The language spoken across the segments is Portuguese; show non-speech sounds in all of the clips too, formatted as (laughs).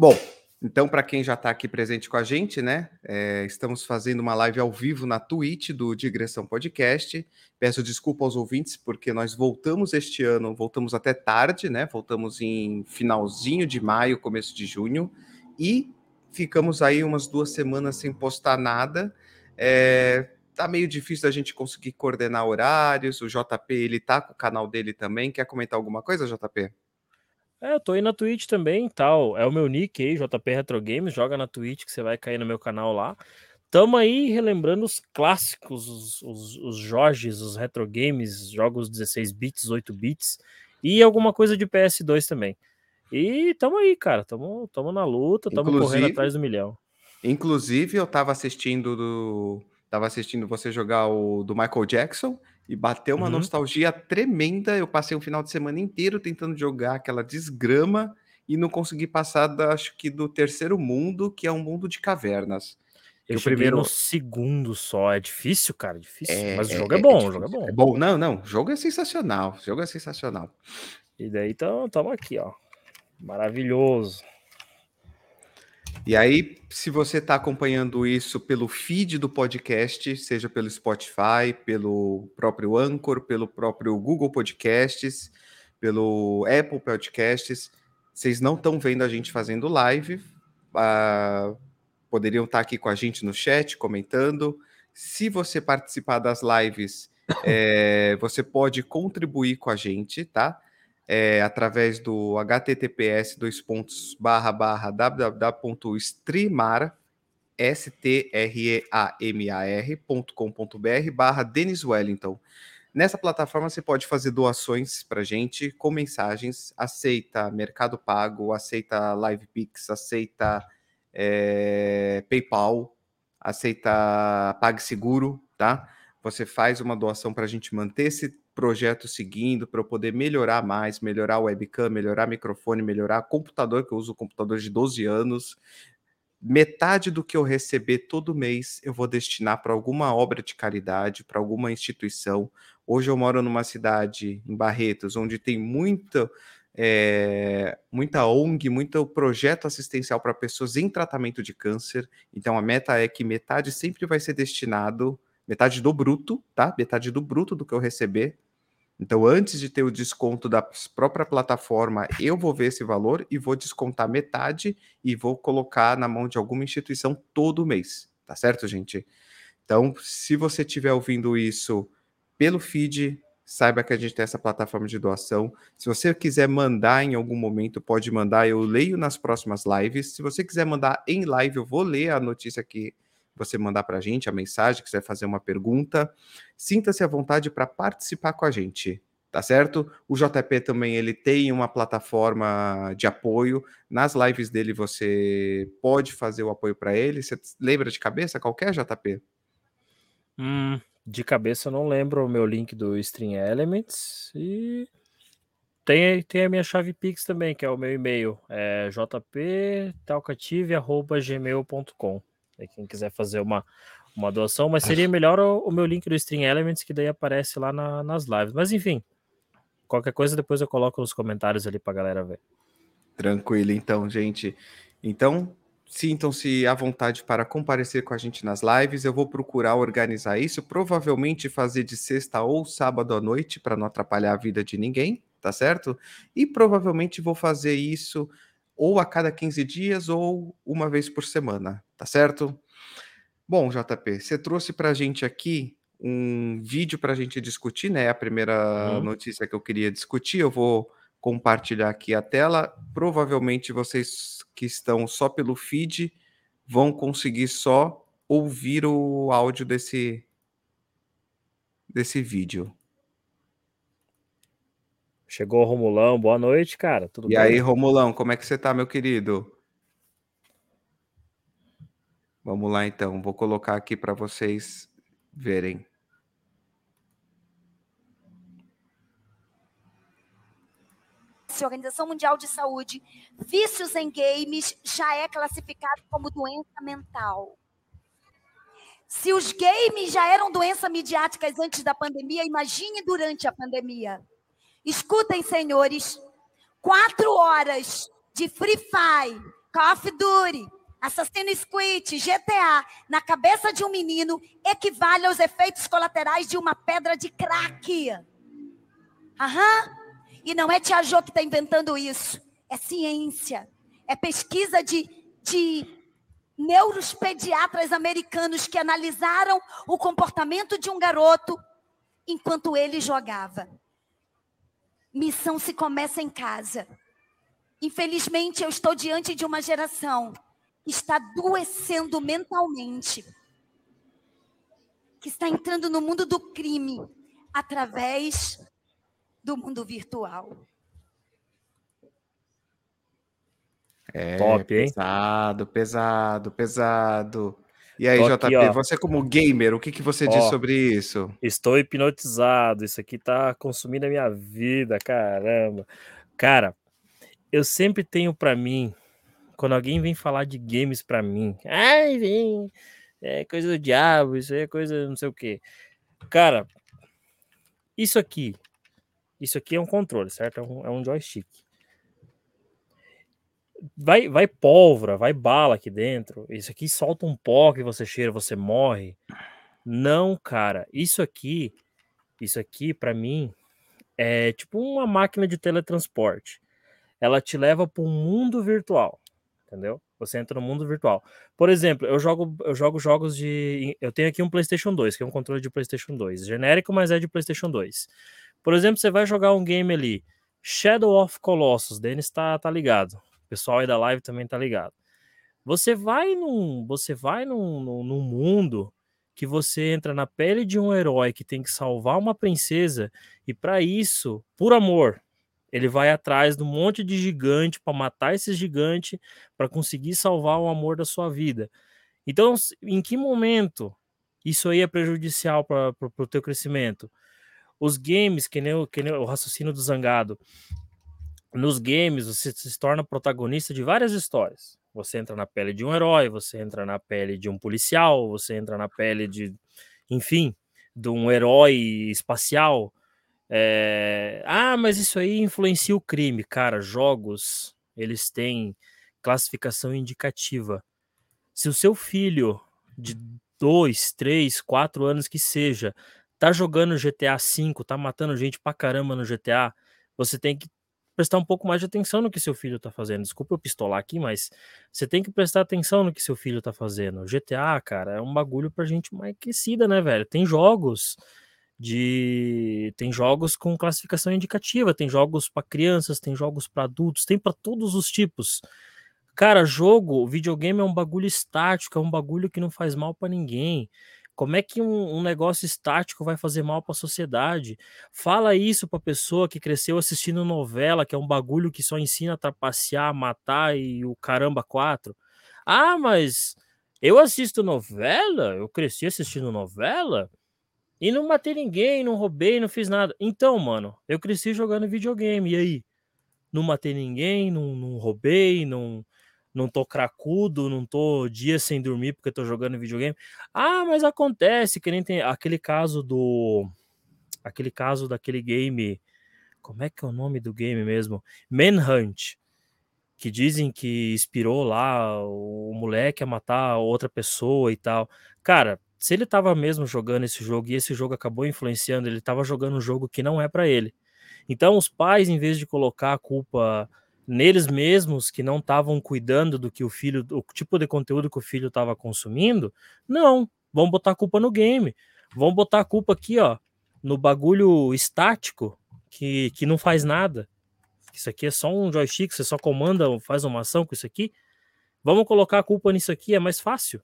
Bom, então, para quem já está aqui presente com a gente, né? É, estamos fazendo uma live ao vivo na Twitch do Digressão Podcast. Peço desculpa aos ouvintes, porque nós voltamos este ano, voltamos até tarde, né? Voltamos em finalzinho de maio, começo de junho, e ficamos aí umas duas semanas sem postar nada. É, tá meio difícil da gente conseguir coordenar horários. O JP, ele tá com o canal dele também. Quer comentar alguma coisa, JP? É, eu tô aí na Twitch também, tal. É o meu nick aí, JP Retro Games, joga na Twitch que você vai cair no meu canal lá. Tamo aí relembrando os clássicos, os, os, os Jorges, os retro games, jogos 16 bits, 8 bits e alguma coisa de PS2 também. E tamo aí, cara, tamo, tamo na luta, tamo correndo atrás do milhão. Inclusive, eu tava assistindo do, tava assistindo você jogar o do Michael Jackson e bateu uma uhum. nostalgia tremenda. Eu passei um final de semana inteiro tentando jogar aquela desgrama e não consegui passar, da, acho que do terceiro mundo, que é um mundo de cavernas. Eu o primeiro no segundo só. É difícil, cara, é difícil. É, Mas o jogo é, é bom, é o jogo é bom. É bom, não, não. O jogo é sensacional. O jogo é sensacional. E daí estamos aqui, ó. Maravilhoso. E aí, se você está acompanhando isso pelo feed do podcast, seja pelo Spotify, pelo próprio Anchor, pelo próprio Google Podcasts, pelo Apple Podcasts, vocês não estão vendo a gente fazendo live, uh, poderiam estar tá aqui com a gente no chat, comentando. Se você participar das lives, é, (laughs) você pode contribuir com a gente, tá? É, através do https dois pontos barra barra www.streamar s-t-r-e-a-m-a-r.com.br barra Denis Wellington. Nessa plataforma você pode fazer doações para gente com mensagens, aceita Mercado Pago, aceita LivePix, aceita é, PayPal, aceita PagSeguro, tá? Você faz uma doação para a gente manter esse projeto seguindo para eu poder melhorar mais, melhorar webcam, melhorar microfone, melhorar computador, que eu uso computador de 12 anos. Metade do que eu receber todo mês eu vou destinar para alguma obra de caridade, para alguma instituição. Hoje eu moro numa cidade, em Barretos, onde tem muita, é, muita ONG, muito projeto assistencial para pessoas em tratamento de câncer. Então a meta é que metade sempre vai ser destinado, metade do bruto, tá? Metade do bruto do que eu receber então, antes de ter o desconto da própria plataforma, eu vou ver esse valor e vou descontar metade e vou colocar na mão de alguma instituição todo mês. Tá certo, gente? Então, se você estiver ouvindo isso pelo feed, saiba que a gente tem essa plataforma de doação. Se você quiser mandar em algum momento, pode mandar, eu leio nas próximas lives. Se você quiser mandar em live, eu vou ler a notícia que você mandar para a gente a mensagem, quiser fazer uma pergunta, sinta-se à vontade para participar com a gente, tá certo? O JP também ele tem uma plataforma de apoio. Nas lives dele você pode fazer o apoio para ele. Você lembra de cabeça qualquer JP? Hum, de cabeça eu não lembro o meu link do Stream Elements e tem, tem a minha chave Pix também, que é o meu e-mail, é jptalcative.gmail.com. Quem quiser fazer uma, uma doação, mas seria melhor o, o meu link do Stream Elements, que daí aparece lá na, nas lives. Mas enfim, qualquer coisa depois eu coloco nos comentários ali pra galera ver. Tranquilo, então, gente. Então, sintam-se à vontade para comparecer com a gente nas lives. Eu vou procurar organizar isso, provavelmente fazer de sexta ou sábado à noite para não atrapalhar a vida de ninguém, tá certo? E provavelmente vou fazer isso ou a cada 15 dias ou uma vez por semana, tá certo? Bom, JP, você trouxe para a gente aqui um vídeo para a gente discutir, né? A primeira uhum. notícia que eu queria discutir, eu vou compartilhar aqui a tela. Provavelmente vocês que estão só pelo feed vão conseguir só ouvir o áudio desse desse vídeo. Chegou o Romulão, boa noite, cara. Tudo e bem? aí, Romulão, como é que você tá, meu querido? Vamos lá então, vou colocar aqui para vocês verem. Organização Mundial de Saúde, vícios em games já é classificado como doença mental. Se os games já eram doenças midiáticas antes da pandemia, imagine durante a pandemia. Escutem, senhores, quatro horas de Free Fire Call of Duty, Assassin's Creed, GTA, na cabeça de um menino, equivale aos efeitos colaterais de uma pedra de crack. Aham. E não é Tia Jo que está inventando isso. É ciência. É pesquisa de, de neuropediatras americanos que analisaram o comportamento de um garoto enquanto ele jogava. Missão se começa em casa. Infelizmente, eu estou diante de uma geração que está adoecendo mentalmente, que está entrando no mundo do crime através do mundo virtual. É, Top, hein? Pesado, pesado, pesado. E aí, Tô JP, aqui, você como gamer, o que, que você ó, diz sobre isso? Estou hipnotizado, isso aqui tá consumindo a minha vida, caramba. Cara, eu sempre tenho para mim, quando alguém vem falar de games para mim, ai, vem, é coisa do diabo, isso aí é coisa não sei o quê. Cara, isso aqui, isso aqui é um controle, certo? É um, é um joystick vai, vai pólvora, vai bala aqui dentro. Isso aqui solta um pó que você cheira, você morre. Não, cara. Isso aqui, isso aqui para mim é tipo uma máquina de teletransporte. Ela te leva para um mundo virtual, entendeu? Você entra no mundo virtual. Por exemplo, eu jogo, eu jogo jogos de. Eu tenho aqui um PlayStation 2, que é um controle de PlayStation 2. Genérico, mas é de PlayStation 2. Por exemplo, você vai jogar um game ali, Shadow of Colossus, Denis tá, tá ligado pessoal aí da live também tá ligado. Você vai num, você vai num, num, num mundo que você entra na pele de um herói que tem que salvar uma princesa e para isso, por amor, ele vai atrás de um monte de gigante para matar esse gigante para conseguir salvar o amor da sua vida. Então, em que momento isso aí é prejudicial para o teu crescimento? Os games, que nem, o, que nem o raciocínio do Zangado, nos games você se torna protagonista de várias histórias. Você entra na pele de um herói, você entra na pele de um policial, você entra na pele de, enfim, de um herói espacial. É... Ah, mas isso aí influencia o crime. Cara, jogos, eles têm classificação indicativa. Se o seu filho de dois, três, quatro anos que seja, tá jogando GTA V, tá matando gente pra caramba no GTA, você tem que prestar um pouco mais de atenção no que seu filho está fazendo. Desculpa eu pistolar aqui, mas você tem que prestar atenção no que seu filho está fazendo. GTA, cara, é um bagulho pra gente mais aquecida, né, velho? Tem jogos de tem jogos com classificação indicativa, tem jogos para crianças, tem jogos para adultos, tem para todos os tipos. Cara, jogo, videogame é um bagulho estático, é um bagulho que não faz mal para ninguém. Como é que um, um negócio estático vai fazer mal para a sociedade? Fala isso para pessoa que cresceu assistindo novela, que é um bagulho que só ensina a trapacear, matar e o caramba quatro. Ah, mas eu assisto novela, eu cresci assistindo novela e não matei ninguém, não roubei, não fiz nada. Então, mano, eu cresci jogando videogame, e aí? Não matei ninguém, não, não roubei, não, não tô cracudo, não tô dias sem dormir porque tô jogando videogame. Ah, mas acontece que nem tem aquele caso do aquele caso daquele game, como é que é o nome do game mesmo? Manhunt, que dizem que inspirou lá o moleque a matar outra pessoa e tal. Cara, se ele tava mesmo jogando esse jogo e esse jogo acabou influenciando, ele tava jogando um jogo que não é para ele. Então os pais, em vez de colocar a culpa neles mesmos que não estavam cuidando do que o filho, o tipo de conteúdo que o filho estava consumindo, não, vão botar a culpa no game, vão botar a culpa aqui, ó, no bagulho estático que, que não faz nada. Isso aqui é só um joystick, você só comanda, faz uma ação com isso aqui. Vamos colocar a culpa nisso aqui, é mais fácil.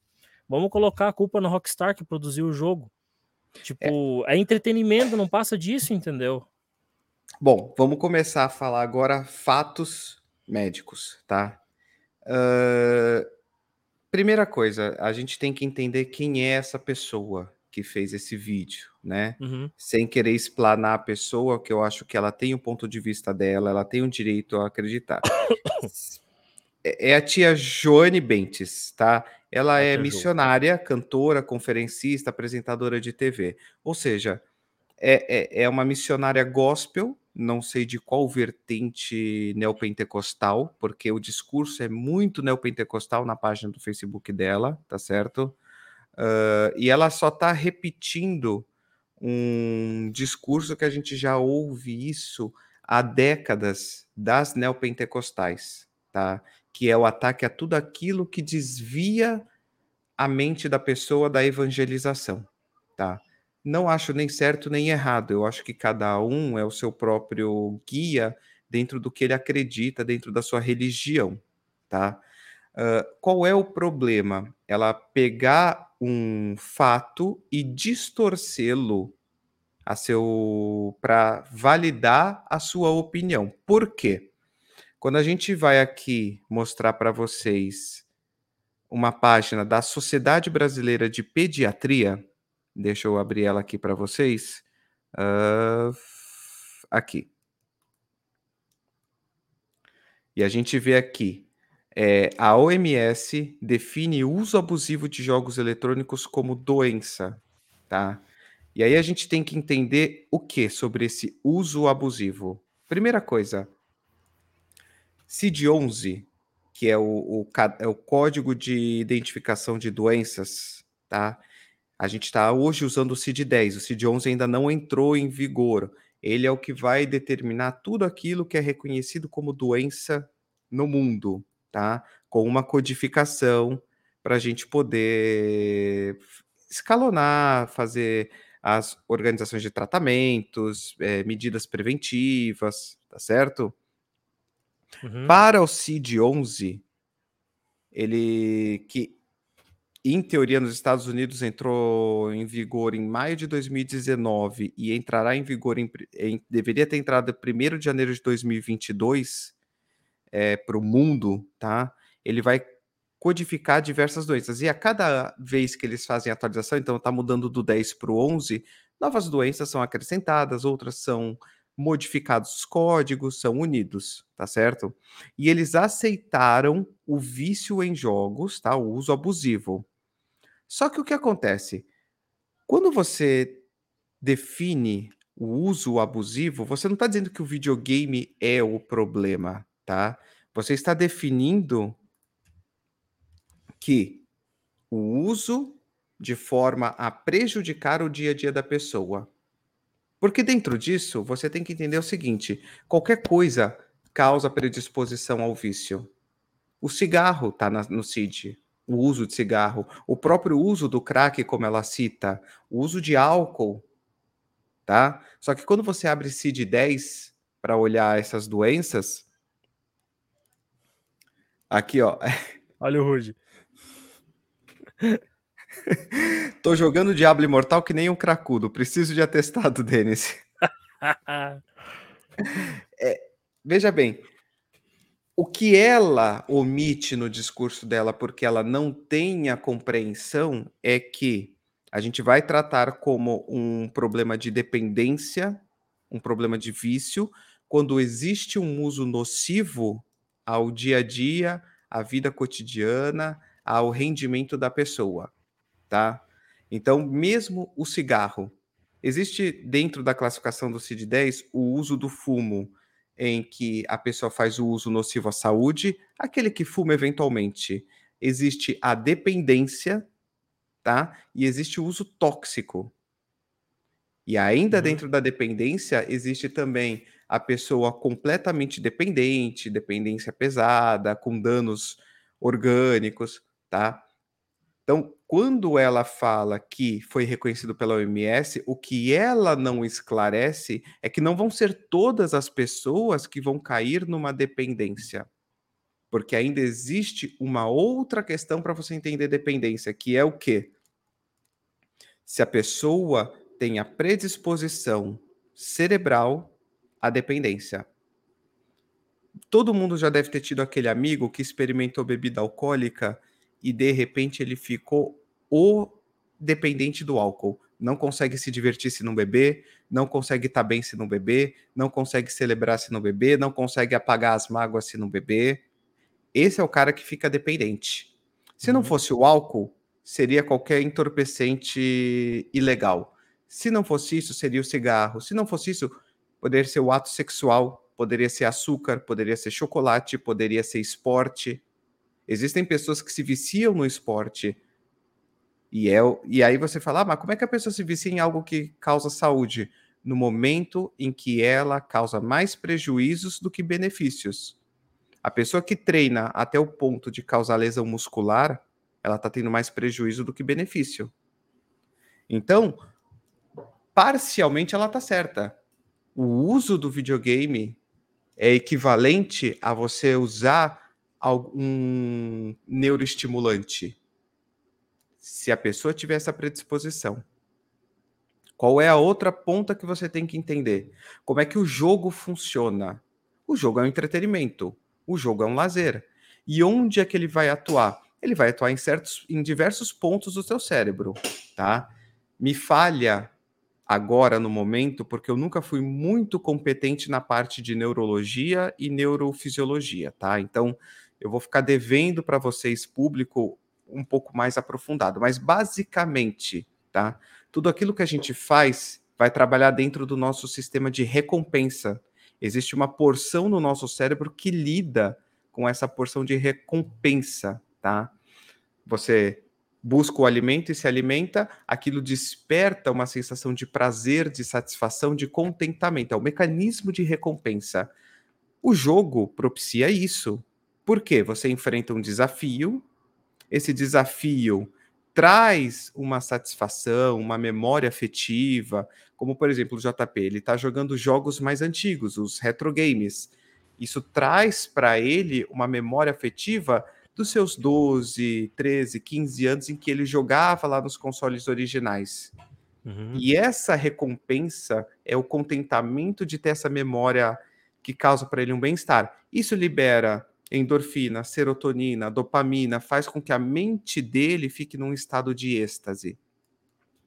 Vamos colocar a culpa no Rockstar que produziu o jogo. Tipo, é, é entretenimento, não passa disso, entendeu? Bom, vamos começar a falar agora fatos médicos, tá? Uh, primeira coisa, a gente tem que entender quem é essa pessoa que fez esse vídeo, né? Uhum. Sem querer explanar a pessoa, que eu acho que ela tem o um ponto de vista dela, ela tem o um direito a acreditar. é, é a tia Joane Bentes, tá? Ela é missionária, cantora, conferencista, apresentadora de TV. Ou seja, é, é, é uma missionária gospel não sei de qual vertente neopentecostal, porque o discurso é muito neopentecostal na página do Facebook dela, tá certo? Uh, e ela só está repetindo um discurso que a gente já ouve isso há décadas das neopentecostais, tá? Que é o ataque a tudo aquilo que desvia a mente da pessoa da evangelização, tá? Não acho nem certo nem errado. Eu acho que cada um é o seu próprio guia dentro do que ele acredita, dentro da sua religião, tá? Uh, qual é o problema? Ela pegar um fato e distorcê-lo a seu para validar a sua opinião. Por quê? Quando a gente vai aqui mostrar para vocês uma página da Sociedade Brasileira de Pediatria, deixa eu abrir ela aqui para vocês. Uh, aqui. E a gente vê aqui é, a OMS define uso abusivo de jogos eletrônicos como doença, tá? E aí a gente tem que entender o que sobre esse uso abusivo. Primeira coisa, CID-11, que é o, o, é o Código de Identificação de Doenças, tá? A gente está hoje usando o CID-10, o CID-11 ainda não entrou em vigor. Ele é o que vai determinar tudo aquilo que é reconhecido como doença no mundo, tá? Com uma codificação para a gente poder escalonar, fazer as organizações de tratamentos, é, medidas preventivas, tá certo? Uhum. Para o CID-11, ele que em teoria nos Estados Unidos entrou em vigor em maio de 2019 e entrará em vigor em, em deveria ter entrado 1 de janeiro de 2022 é, para o mundo, tá? Ele vai codificar diversas doenças. E a cada vez que eles fazem atualização, então está mudando do 10 para o 11, novas doenças são acrescentadas, outras são modificados os códigos, são unidos, tá certo? E eles aceitaram o vício em jogos, tá? O uso abusivo. Só que o que acontece? Quando você define o uso abusivo, você não está dizendo que o videogame é o problema, tá? Você está definindo que o uso de forma a prejudicar o dia a dia da pessoa. Porque dentro disso, você tem que entender o seguinte: qualquer coisa causa predisposição ao vício. O cigarro está no CID, o uso de cigarro, o próprio uso do crack, como ela cita, o uso de álcool, tá? Só que quando você abre CID-10 para olhar essas doenças, aqui ó. (laughs) Olha o Rude. (laughs) Tô jogando Diablo Imortal que nem um cracudo. Preciso de atestado, Denis. (laughs) é, veja bem, o que ela omite no discurso dela porque ela não tem a compreensão é que a gente vai tratar como um problema de dependência, um problema de vício, quando existe um uso nocivo ao dia a dia, à vida cotidiana, ao rendimento da pessoa, tá? Então, mesmo o cigarro, existe dentro da classificação do CID-10 o uso do fumo, em que a pessoa faz o uso nocivo à saúde, aquele que fuma eventualmente. Existe a dependência, tá? E existe o uso tóxico. E ainda uhum. dentro da dependência, existe também a pessoa completamente dependente, dependência pesada, com danos orgânicos tá? Então, quando ela fala que foi reconhecido pela OMS, o que ela não esclarece é que não vão ser todas as pessoas que vão cair numa dependência. Porque ainda existe uma outra questão para você entender dependência, que é o quê? Se a pessoa tem a predisposição cerebral à dependência. Todo mundo já deve ter tido aquele amigo que experimentou bebida alcoólica e de repente ele ficou o dependente do álcool. Não consegue se divertir se não beber, não consegue estar tá bem se não beber, não consegue celebrar se não beber, não consegue apagar as mágoas se não beber. Esse é o cara que fica dependente. Se não uhum. fosse o álcool, seria qualquer entorpecente ilegal. Se não fosse isso, seria o cigarro. Se não fosse isso, poderia ser o ato sexual, poderia ser açúcar, poderia ser chocolate, poderia ser esporte. Existem pessoas que se viciam no esporte. E, é, e aí você fala, ah, mas como é que a pessoa se vicia em algo que causa saúde? No momento em que ela causa mais prejuízos do que benefícios. A pessoa que treina até o ponto de causar lesão muscular, ela está tendo mais prejuízo do que benefício. Então, parcialmente ela está certa. O uso do videogame é equivalente a você usar algum neuroestimulante. Se a pessoa tiver essa predisposição. Qual é a outra ponta que você tem que entender? Como é que o jogo funciona? O jogo é um entretenimento, o jogo é um lazer. E onde é que ele vai atuar? Ele vai atuar em certos, em diversos pontos do seu cérebro, tá? Me falha agora no momento, porque eu nunca fui muito competente na parte de neurologia e neurofisiologia, tá? Então, eu vou ficar devendo para vocês, público, um pouco mais aprofundado. Mas, basicamente, tá? Tudo aquilo que a gente faz vai trabalhar dentro do nosso sistema de recompensa. Existe uma porção no nosso cérebro que lida com essa porção de recompensa, tá? Você busca o alimento e se alimenta, aquilo desperta uma sensação de prazer, de satisfação, de contentamento. É o mecanismo de recompensa. O jogo propicia isso. Por quê? Você enfrenta um desafio, esse desafio traz uma satisfação, uma memória afetiva, como por exemplo o JP, ele está jogando jogos mais antigos, os retro games. Isso traz para ele uma memória afetiva dos seus 12, 13, 15 anos em que ele jogava lá nos consoles originais. Uhum. E essa recompensa é o contentamento de ter essa memória que causa para ele um bem-estar. Isso libera endorfina, serotonina, dopamina, faz com que a mente dele fique num estado de êxtase,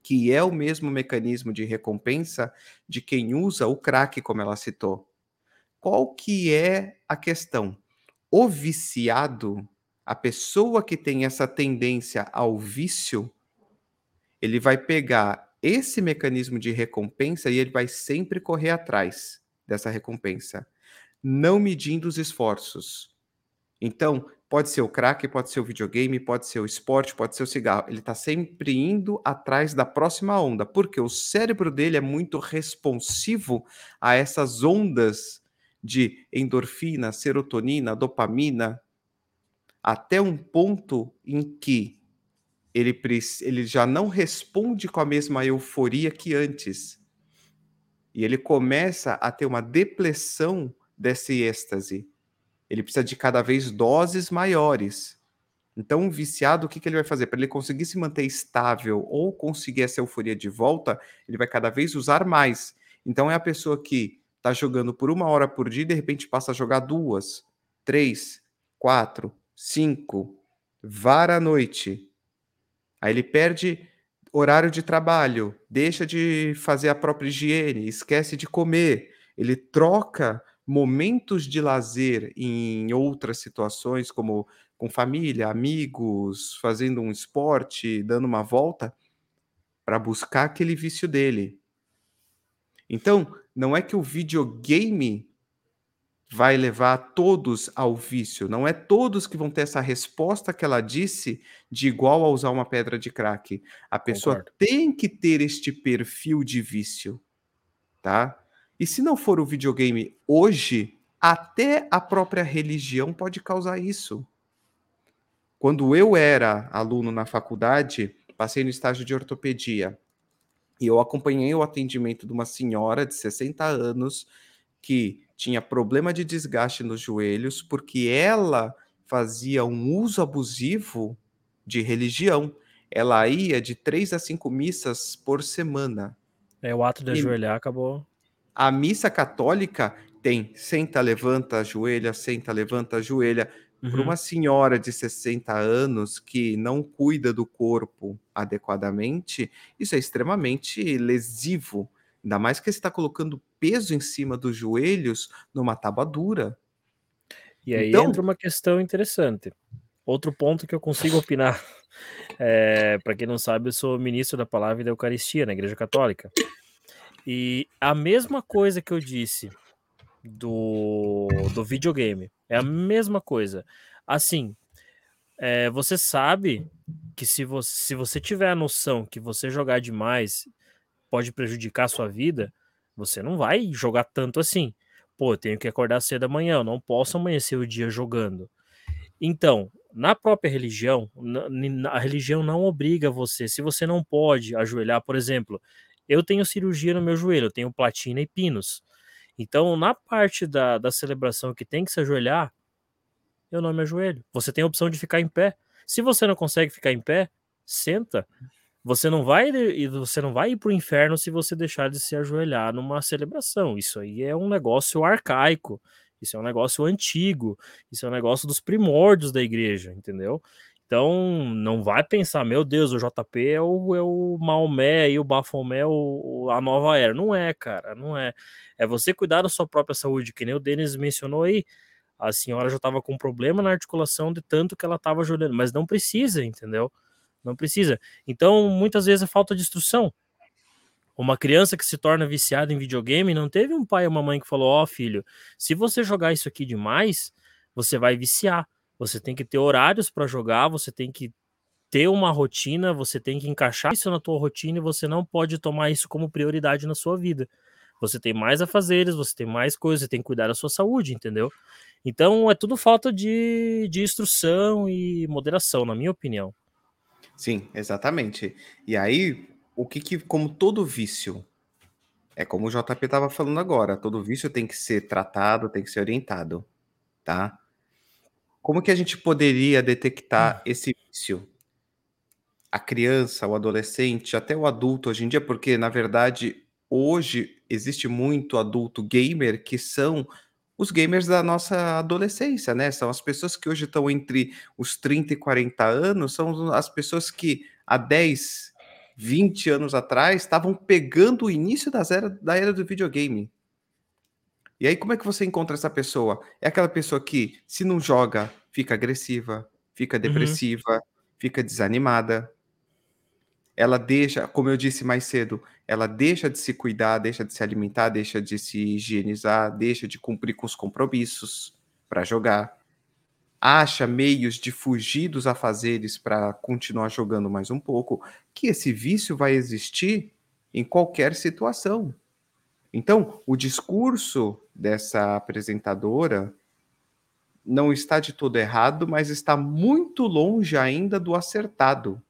que é o mesmo mecanismo de recompensa de quem usa o crack, como ela citou. Qual que é a questão? O viciado, a pessoa que tem essa tendência ao vício, ele vai pegar esse mecanismo de recompensa e ele vai sempre correr atrás dessa recompensa, não medindo os esforços. Então, pode ser o crack, pode ser o videogame, pode ser o esporte, pode ser o cigarro. Ele está sempre indo atrás da próxima onda, porque o cérebro dele é muito responsivo a essas ondas de endorfina, serotonina, dopamina, até um ponto em que ele, ele já não responde com a mesma euforia que antes. E ele começa a ter uma depressão desse êxtase. Ele precisa de cada vez doses maiores. Então, um viciado, o que, que ele vai fazer? Para ele conseguir se manter estável ou conseguir essa euforia de volta, ele vai cada vez usar mais. Então, é a pessoa que está jogando por uma hora por dia e de repente passa a jogar duas, três, quatro, cinco, vara à noite. Aí ele perde horário de trabalho, deixa de fazer a própria higiene, esquece de comer. Ele troca momentos de lazer em outras situações, como com família, amigos, fazendo um esporte, dando uma volta, para buscar aquele vício dele. Então, não é que o videogame vai levar todos ao vício. Não é todos que vão ter essa resposta que ela disse de igual a usar uma pedra de crack. A pessoa Concordo. tem que ter este perfil de vício, tá? E se não for o videogame hoje, até a própria religião pode causar isso. Quando eu era aluno na faculdade, passei no estágio de ortopedia e eu acompanhei o atendimento de uma senhora de 60 anos que tinha problema de desgaste nos joelhos porque ela fazia um uso abusivo de religião. Ela ia de três a cinco missas por semana. É, o ato de ajoelhar acabou. A missa católica tem senta, levanta, ajoelha, senta, levanta, ajoelha. Uhum. Para uma senhora de 60 anos que não cuida do corpo adequadamente, isso é extremamente lesivo. Ainda mais que você está colocando peso em cima dos joelhos numa tábua dura. E aí então... entra uma questão interessante. Outro ponto que eu consigo opinar. (laughs) É, Para quem não sabe, eu sou ministro da palavra e da Eucaristia na Igreja Católica. E a mesma coisa que eu disse do, do videogame. É a mesma coisa. Assim, é, você sabe que se você, se você tiver a noção que você jogar demais pode prejudicar a sua vida, você não vai jogar tanto assim. Pô, eu tenho que acordar cedo amanhã, eu não posso amanhecer o dia jogando. Então, na própria religião, a religião não obriga você. Se você não pode ajoelhar, por exemplo, eu tenho cirurgia no meu joelho, eu tenho platina e pinos. Então, na parte da, da celebração que tem que se ajoelhar, eu não me ajoelho. Você tem a opção de ficar em pé. Se você não consegue ficar em pé, senta. Você não vai você não vai ir para o inferno se você deixar de se ajoelhar numa celebração. Isso aí é um negócio arcaico. Isso é um negócio antigo. Isso é um negócio dos primórdios da igreja, entendeu? Então, não vai pensar, meu Deus, o JP é o, é o Maomé e o Bafomé o, a nova era. Não é, cara, não é. É você cuidar da sua própria saúde, que nem o Denis mencionou aí. A senhora já estava com problema na articulação de tanto que ela estava ajudando, mas não precisa, entendeu? Não precisa. Então, muitas vezes é falta de instrução. Uma criança que se torna viciada em videogame não teve um pai ou uma mãe que falou: Ó, oh, filho, se você jogar isso aqui demais, você vai viciar você tem que ter horários para jogar, você tem que ter uma rotina, você tem que encaixar isso na tua rotina e você não pode tomar isso como prioridade na sua vida. Você tem mais a fazeres, você tem mais coisas, você tem que cuidar da sua saúde, entendeu? Então é tudo falta de, de instrução e moderação, na minha opinião. Sim, exatamente. E aí, o que que, como todo vício, é como o JP estava falando agora, todo vício tem que ser tratado, tem que ser orientado, tá? Como que a gente poderia detectar hum. esse vício? A criança, o adolescente, até o adulto hoje em dia, porque na verdade hoje existe muito adulto gamer que são os gamers da nossa adolescência, né? São as pessoas que hoje estão entre os 30 e 40 anos, são as pessoas que há 10, 20 anos atrás estavam pegando o início das era, da era do videogame. E aí, como é que você encontra essa pessoa? É aquela pessoa que, se não joga, fica agressiva, fica uhum. depressiva, uhum. fica desanimada. Ela deixa, como eu disse mais cedo, ela deixa de se cuidar, deixa de se alimentar, deixa de se higienizar, deixa de cumprir com os compromissos para jogar. Acha meios de fugir dos afazeres para continuar jogando mais um pouco, que esse vício vai existir em qualquer situação. Então, o discurso dessa apresentadora não está de todo errado, mas está muito longe ainda do acertado.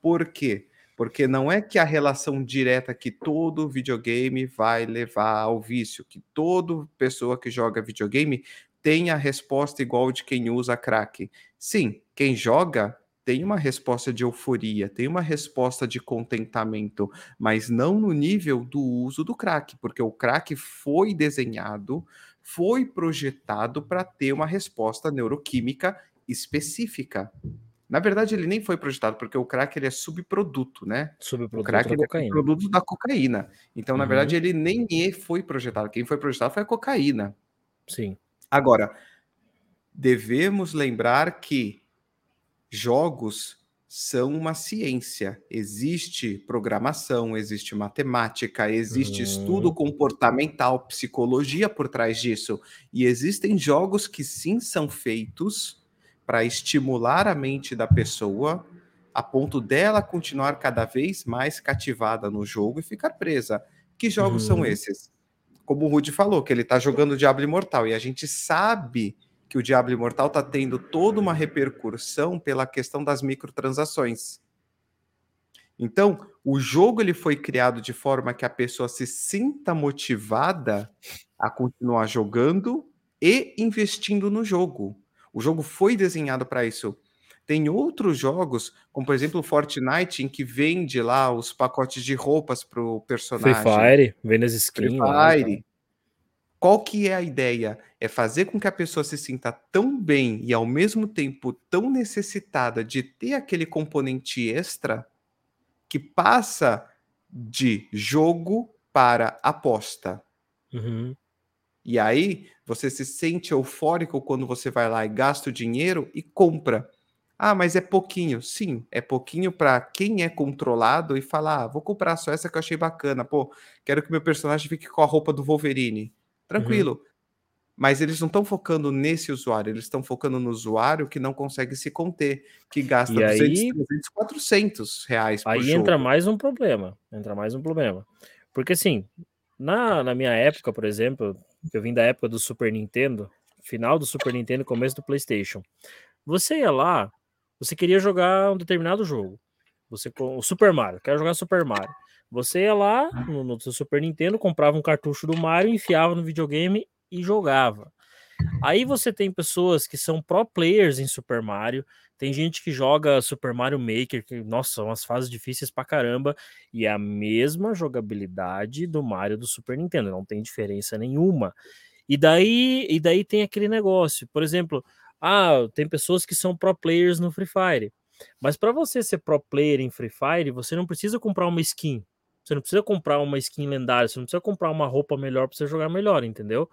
Por quê? Porque não é que a relação direta que todo videogame vai levar ao vício, que toda pessoa que joga videogame tem a resposta igual de quem usa crack. Sim, quem joga tem uma resposta de euforia, tem uma resposta de contentamento, mas não no nível do uso do crack, porque o crack foi desenhado, foi projetado para ter uma resposta neuroquímica específica. Na verdade, ele nem foi projetado, porque o crack ele é subproduto, né? Subproduto o crack da é cocaína. é produto da cocaína. Então, uhum. na verdade, ele nem foi projetado. Quem foi projetado foi a cocaína. Sim. Agora, devemos lembrar que jogos são uma ciência. Existe programação, existe matemática, existe uhum. estudo comportamental, psicologia por trás disso. E existem jogos que sim são feitos para estimular a mente da pessoa a ponto dela continuar cada vez mais cativada no jogo e ficar presa. Que jogos uhum. são esses? Como o Rudy falou, que ele está jogando Diablo Imortal e a gente sabe que o Diablo Imortal está tendo toda uma repercussão pela questão das microtransações. Então, o jogo ele foi criado de forma que a pessoa se sinta motivada a continuar jogando e investindo no jogo. O jogo foi desenhado para isso. Tem outros jogos, como por exemplo o Fortnite, em que vende lá os pacotes de roupas para o personagem. Free Fire, vende as skins. Free Fire. Lá, qual que é a ideia? É fazer com que a pessoa se sinta tão bem e ao mesmo tempo tão necessitada de ter aquele componente extra que passa de jogo para aposta. Uhum. E aí você se sente eufórico quando você vai lá e gasta o dinheiro e compra. Ah, mas é pouquinho. Sim, é pouquinho para quem é controlado e falar: ah, vou comprar só essa que eu achei bacana. Pô, quero que meu personagem fique com a roupa do Wolverine. Uhum. Tranquilo. Mas eles não estão focando nesse usuário, eles estão focando no usuário que não consegue se conter, que gasta E 200, aí- 300, 400 reais por Aí jogo. entra mais um problema. Entra mais um problema. Porque assim, na, na minha época, por exemplo, eu vim da época do Super Nintendo, final do Super Nintendo, começo do PlayStation. Você ia lá, você queria jogar um determinado jogo. Você com o Super Mario, quero jogar Super Mario. Você ia lá no, no seu Super Nintendo, comprava um cartucho do Mario, enfiava no videogame e jogava. Aí você tem pessoas que são pro players em Super Mario, tem gente que joga Super Mario Maker, que, nossa, são umas fases difíceis pra caramba, e é a mesma jogabilidade do Mario do Super Nintendo, não tem diferença nenhuma. E daí, e daí tem aquele negócio, por exemplo, ah, tem pessoas que são pro players no Free Fire. Mas para você ser pro player em Free Fire, você não precisa comprar uma skin. Você não precisa comprar uma skin lendária, você não precisa comprar uma roupa melhor para você jogar melhor, entendeu?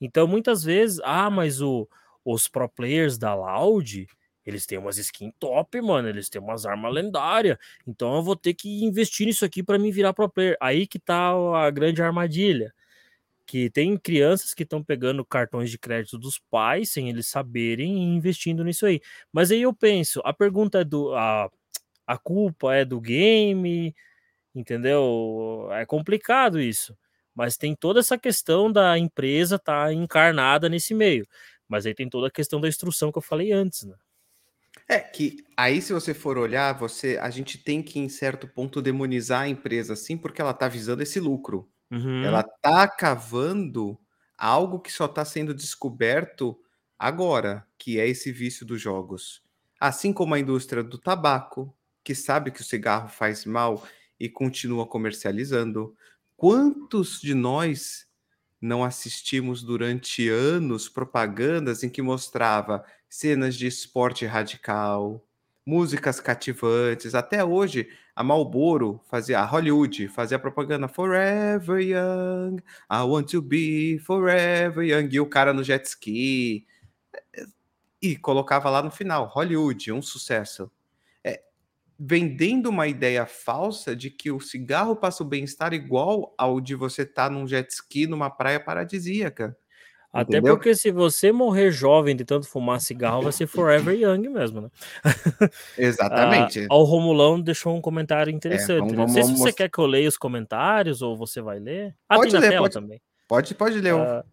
Então, muitas vezes, ah, mas o, os pro players da Loud, eles têm umas skins top, mano, eles têm umas armas lendárias. Então eu vou ter que investir nisso aqui para me virar pro player. Aí que tá a grande armadilha. Que tem crianças que estão pegando cartões de crédito dos pais sem eles saberem e investindo nisso aí. Mas aí eu penso, a pergunta é do. A, a culpa é do game, entendeu? É complicado isso. Mas tem toda essa questão da empresa estar tá encarnada nesse meio. Mas aí tem toda a questão da instrução que eu falei antes, né? É que aí, se você for olhar, você, a gente tem que, em certo ponto, demonizar a empresa, sim, porque ela está visando esse lucro. Uhum. Ela está cavando algo que só está sendo descoberto agora, que é esse vício dos jogos. Assim como a indústria do tabaco, que sabe que o cigarro faz mal e continua comercializando. Quantos de nós não assistimos durante anos propagandas em que mostrava cenas de esporte radical, músicas cativantes. Até hoje, a Marlboro fazia, a Hollywood fazia propaganda Forever Young, I want to be forever young, e o cara no jet ski. E colocava lá no final, Hollywood, um sucesso. Vendendo uma ideia falsa de que o cigarro passa o bem-estar igual ao de você estar tá num jet ski numa praia paradisíaca. Até Entendeu? porque se você morrer jovem de tanto fumar cigarro, vai ser (laughs) forever young mesmo, né? (laughs) Exatamente. ah, o Romulão deixou um comentário interessante. É, vamos, Não sei vamos, se você quer que eu leia os comentários ou você vai ler. Ah, pode tem na ler, tela pode, também. Pode, pode ler. Ah,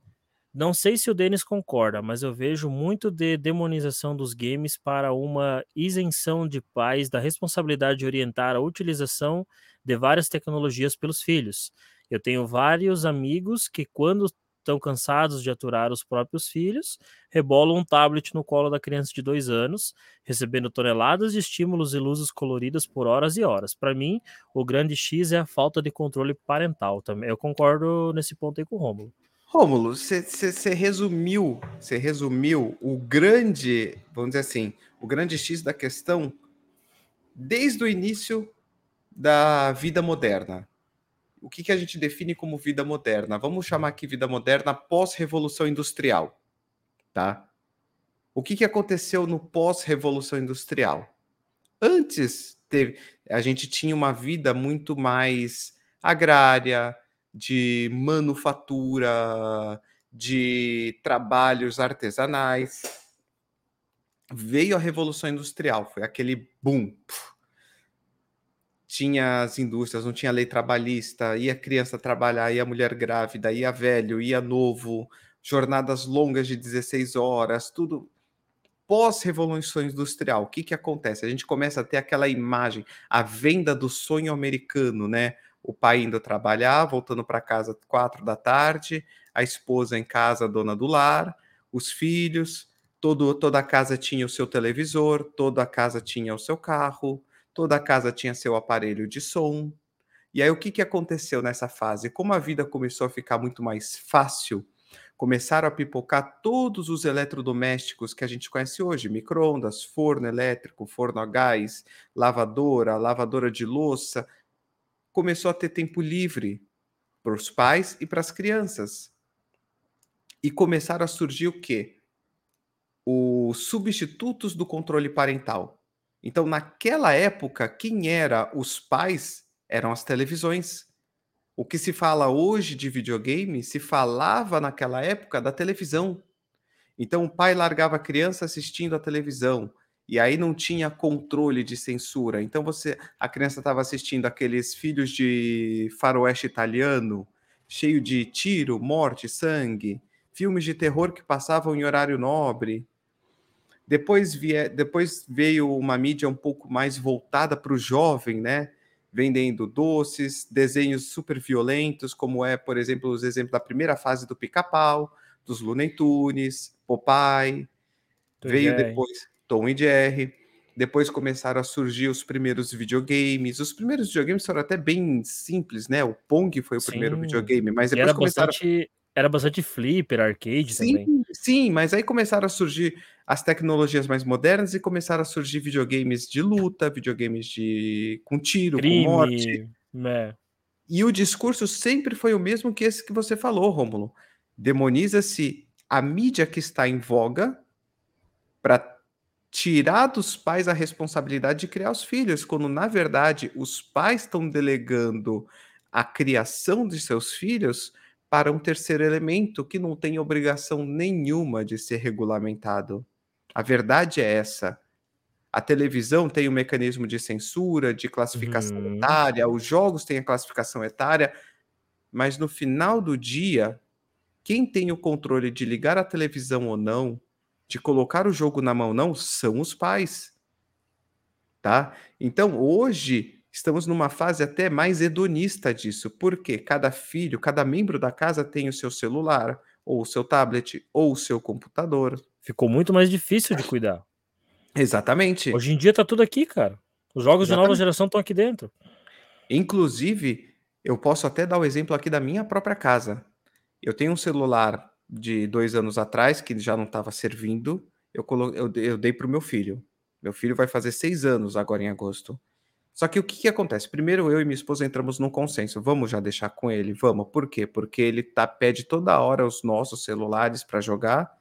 não sei se o Denis concorda, mas eu vejo muito de demonização dos games para uma isenção de pais da responsabilidade de orientar a utilização de várias tecnologias pelos filhos. Eu tenho vários amigos que, quando estão cansados de aturar os próprios filhos, rebolam um tablet no colo da criança de dois anos, recebendo toneladas de estímulos e luzes coloridas por horas e horas. Para mim, o grande X é a falta de controle parental também. Eu concordo nesse ponto aí com o Rômulo. Rômulo, você resumiu, você resumiu o grande, vamos dizer assim, o grande X da questão desde o início da vida moderna o que, que a gente define como vida moderna? Vamos chamar aqui vida moderna pós-revolução industrial, tá? O que, que aconteceu no pós-revolução industrial? Antes, teve, a gente tinha uma vida muito mais agrária, de manufatura, de trabalhos artesanais. Veio a revolução industrial, foi aquele boom. Tinha as indústrias, não tinha lei trabalhista, ia criança trabalhar, ia mulher grávida, ia velho, ia novo, jornadas longas de 16 horas, tudo pós-revolução industrial. O que, que acontece? A gente começa a ter aquela imagem, a venda do sonho americano, né? O pai indo trabalhar, voltando para casa quatro da tarde, a esposa em casa, dona do lar, os filhos, todo, toda a casa tinha o seu televisor, toda a casa tinha o seu carro, toda a casa tinha seu aparelho de som. E aí o que, que aconteceu nessa fase? Como a vida começou a ficar muito mais fácil, começaram a pipocar todos os eletrodomésticos que a gente conhece hoje: micro-ondas, forno elétrico, forno a gás, lavadora, lavadora de louça. Começou a ter tempo livre para os pais e para as crianças. E começaram a surgir o quê? os substitutos do controle parental. Então, naquela época, quem era os pais eram as televisões. O que se fala hoje de videogame se falava naquela época da televisão. Então, o pai largava a criança assistindo a televisão e aí não tinha controle de censura. Então, você, a criança estava assistindo aqueles filhos de faroeste italiano, cheio de tiro, morte, sangue, filmes de terror que passavam em horário nobre. Depois, vie, depois veio uma mídia um pouco mais voltada para o jovem, né? Vendendo doces, desenhos super violentos, como é, por exemplo, os exemplos da primeira fase do Pica-Pau, dos Looney Tunes, Popeye. Veio Jerry. depois Tom e Jerry. Depois começaram a surgir os primeiros videogames. Os primeiros videogames foram até bem simples, né? O Pong foi o Sim. primeiro videogame, mas depois era começaram. Bastante, era bastante flipper, arcade sim, também. Sim, mas aí começaram a surgir as tecnologias mais modernas e começaram a surgir videogames de luta, videogames de com tiro, Crime, com morte. É. E o discurso sempre foi o mesmo que esse que você falou, Rômulo. Demoniza-se a mídia que está em voga para tirar dos pais a responsabilidade de criar os filhos, quando na verdade os pais estão delegando a criação de seus filhos para um terceiro elemento que não tem obrigação nenhuma de ser regulamentado. A verdade é essa. A televisão tem um mecanismo de censura, de classificação uhum. etária, os jogos têm a classificação etária, mas no final do dia, quem tem o controle de ligar a televisão ou não, de colocar o jogo na mão não, são os pais. Tá? Então, hoje, estamos numa fase até mais hedonista disso, porque cada filho, cada membro da casa tem o seu celular, ou o seu tablet, ou o seu computador. Ficou muito mais difícil de cuidar. Exatamente. Hoje em dia tá tudo aqui, cara. Os jogos Exatamente. de nova geração estão aqui dentro. Inclusive, eu posso até dar o exemplo aqui da minha própria casa. Eu tenho um celular de dois anos atrás que já não estava servindo. Eu, colo... eu, eu dei para o meu filho. Meu filho vai fazer seis anos agora em agosto. Só que o que, que acontece? Primeiro, eu e minha esposa entramos num consenso. Vamos já deixar com ele? Vamos. Por quê? Porque ele tá, pede toda hora os nossos celulares para jogar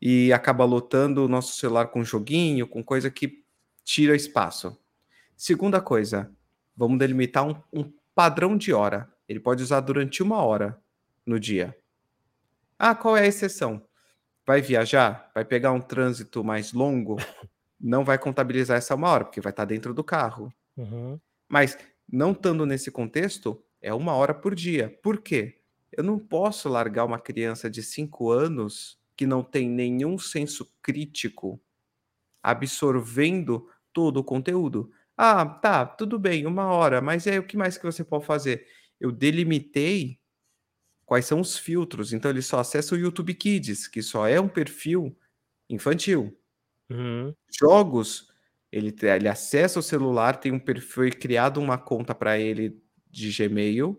e acaba lotando o nosso celular com joguinho, com coisa que tira espaço. Segunda coisa, vamos delimitar um, um padrão de hora. Ele pode usar durante uma hora no dia. Ah, qual é a exceção? Vai viajar? Vai pegar um trânsito mais longo? Não vai contabilizar essa uma hora, porque vai estar dentro do carro. Uhum. Mas não estando nesse contexto, é uma hora por dia. Por quê? Eu não posso largar uma criança de 5 anos que não tem nenhum senso crítico absorvendo todo o conteúdo. Ah, tá, tudo bem, uma hora, mas aí o que mais que você pode fazer? Eu delimitei quais são os filtros, então ele só acessa o YouTube Kids, que só é um perfil infantil. Uhum. Jogos ele, ele acessa o celular, tem um perfil, foi criado uma conta para ele de Gmail,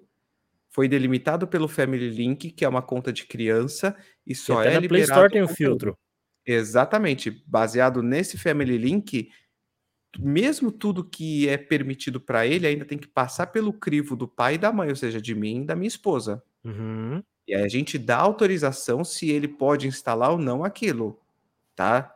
foi delimitado pelo Family Link, que é uma conta de criança, e só e é na liberado. Play Store tem o filtro. Exatamente, baseado nesse Family Link, mesmo tudo que é permitido para ele ainda tem que passar pelo crivo do pai e da mãe, ou seja, de mim e da minha esposa. Uhum. E aí a gente dá autorização se ele pode instalar ou não aquilo, tá?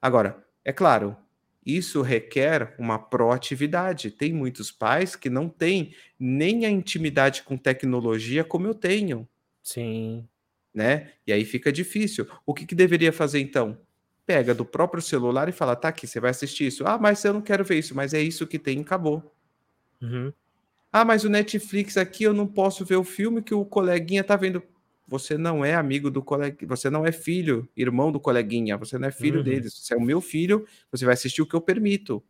Agora, é claro, isso requer uma proatividade. Tem muitos pais que não têm nem a intimidade com tecnologia como eu tenho. Sim. Né? E aí fica difícil. O que, que deveria fazer então? Pega do próprio celular e fala: tá aqui, você vai assistir isso. Ah, mas eu não quero ver isso, mas é isso que tem, acabou. Uhum. Ah, mas o Netflix aqui eu não posso ver o filme que o coleguinha tá vendo você não é amigo do colega, você não é filho, irmão do coleguinha, você não é filho uhum. deles, você é o meu filho, você vai assistir o que eu permito.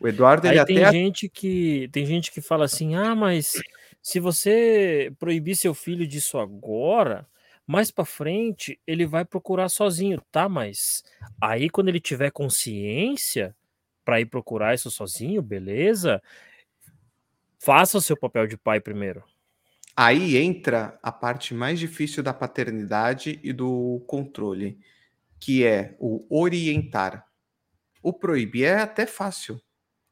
O Eduardo, Aí ele tem até. gente que tem gente que fala assim: ah, mas se você proibir seu filho disso agora, mais para frente ele vai procurar sozinho, tá? Mas aí quando ele tiver consciência para ir procurar isso sozinho, beleza? Faça o seu papel de pai primeiro. Aí entra a parte mais difícil da paternidade e do controle, que é o orientar. O proibir é até fácil.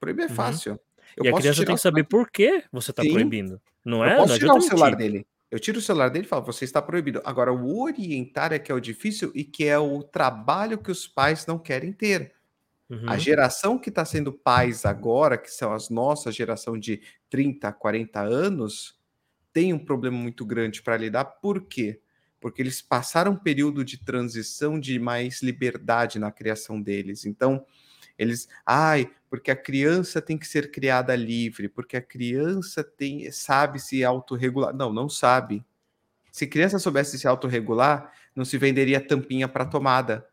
Proibir é Uhum. fácil. Eu E a criança tem que saber por que você tá Sim, proibindo. Não eu é? posso Não tirar o celular mentir. dele. Eu tiro o celular dele e falo, você está proibido. Agora, o orientar é que é o difícil e que é o trabalho que os pais não querem ter. Uhum. A geração que está sendo pais agora, que são as nossas geração de 30, 40 anos, tem um problema muito grande para lidar. Por quê? Porque eles passaram um período de transição de mais liberdade na criação deles. Então, eles, ai, porque a criança tem que ser criada livre, porque a criança tem sabe se autorregular. Não, não sabe. Se criança soubesse se autorregular, não se venderia tampinha para tomada.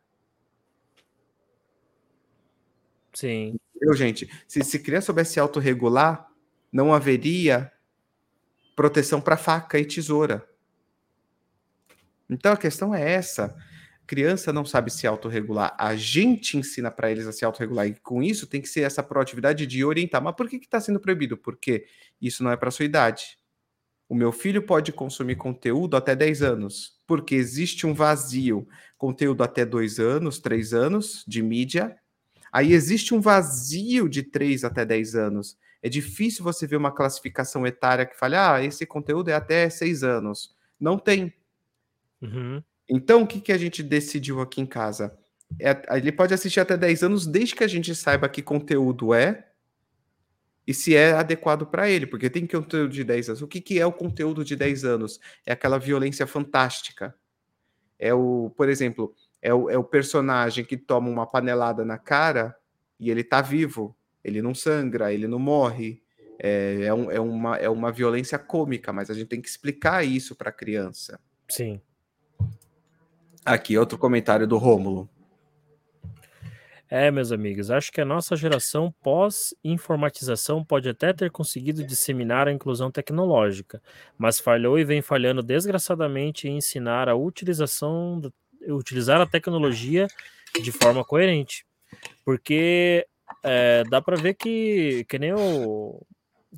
Sim. Eu, gente, se, se criança soubesse se autorregular, não haveria proteção para faca e tesoura. Então a questão é essa criança não sabe se autorregular, a gente ensina para eles a se autorregular, e com isso tem que ser essa proatividade de orientar. Mas por que está sendo proibido? Porque isso não é para sua idade. O meu filho pode consumir conteúdo até 10 anos, porque existe um vazio. Conteúdo até 2 anos, 3 anos de mídia. Aí existe um vazio de 3 até 10 anos. É difícil você ver uma classificação etária que fale, ah, esse conteúdo é até 6 anos. Não tem. Uhum. Então, o que, que a gente decidiu aqui em casa? É, ele pode assistir até 10 anos, desde que a gente saiba que conteúdo é e se é adequado para ele, porque tem conteúdo de 10 anos. O que, que é o conteúdo de 10 anos? É aquela violência fantástica. É o, por exemplo, é o, é o personagem que toma uma panelada na cara e ele tá vivo, ele não sangra, ele não morre. É, é, um, é, uma, é uma violência cômica, mas a gente tem que explicar isso para a criança. Sim. Aqui, outro comentário do Rômulo. É, meus amigos, acho que a nossa geração pós-informatização pode até ter conseguido disseminar a inclusão tecnológica, mas falhou e vem falhando desgraçadamente em ensinar a utilização, utilizar a tecnologia de forma coerente. Porque é, dá para ver que, que nem o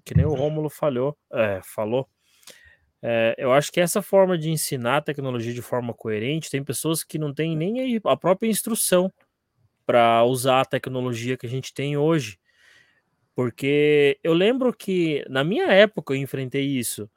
que nem o Rômulo falhou, é, falou, é, eu acho que essa forma de ensinar a tecnologia de forma coerente, tem pessoas que não têm nem a própria instrução para usar a tecnologia que a gente tem hoje. Porque eu lembro que na minha época eu enfrentei isso,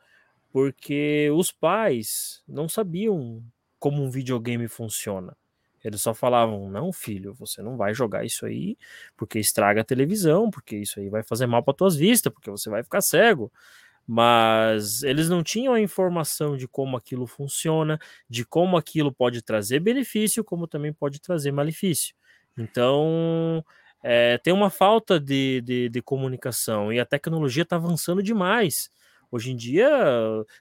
porque os pais não sabiam como um videogame funciona. Eles só falavam: não, filho, você não vai jogar isso aí porque estraga a televisão, porque isso aí vai fazer mal para tuas vistas, porque você vai ficar cego mas eles não tinham a informação de como aquilo funciona, de como aquilo pode trazer benefício, como também pode trazer malefício. Então, é, tem uma falta de, de, de comunicação e a tecnologia está avançando demais. Hoje em dia,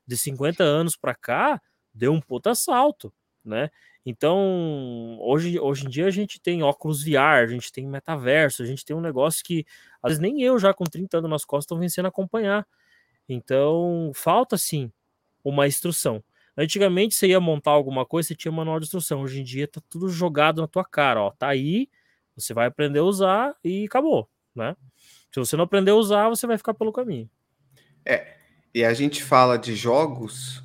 de 50 anos para cá, deu um puta salto, né? Então, hoje, hoje em dia a gente tem óculos VR, a gente tem metaverso, a gente tem um negócio que às vezes nem eu já com 30 anos nas costas estou vencendo a acompanhar. Então, falta sim uma instrução. Antigamente você ia montar alguma coisa, você tinha manual de instrução. Hoje em dia tá tudo jogado na tua cara, ó. Tá aí, você vai aprender a usar e acabou, né? Se você não aprender a usar, você vai ficar pelo caminho. É, e a gente fala de jogos,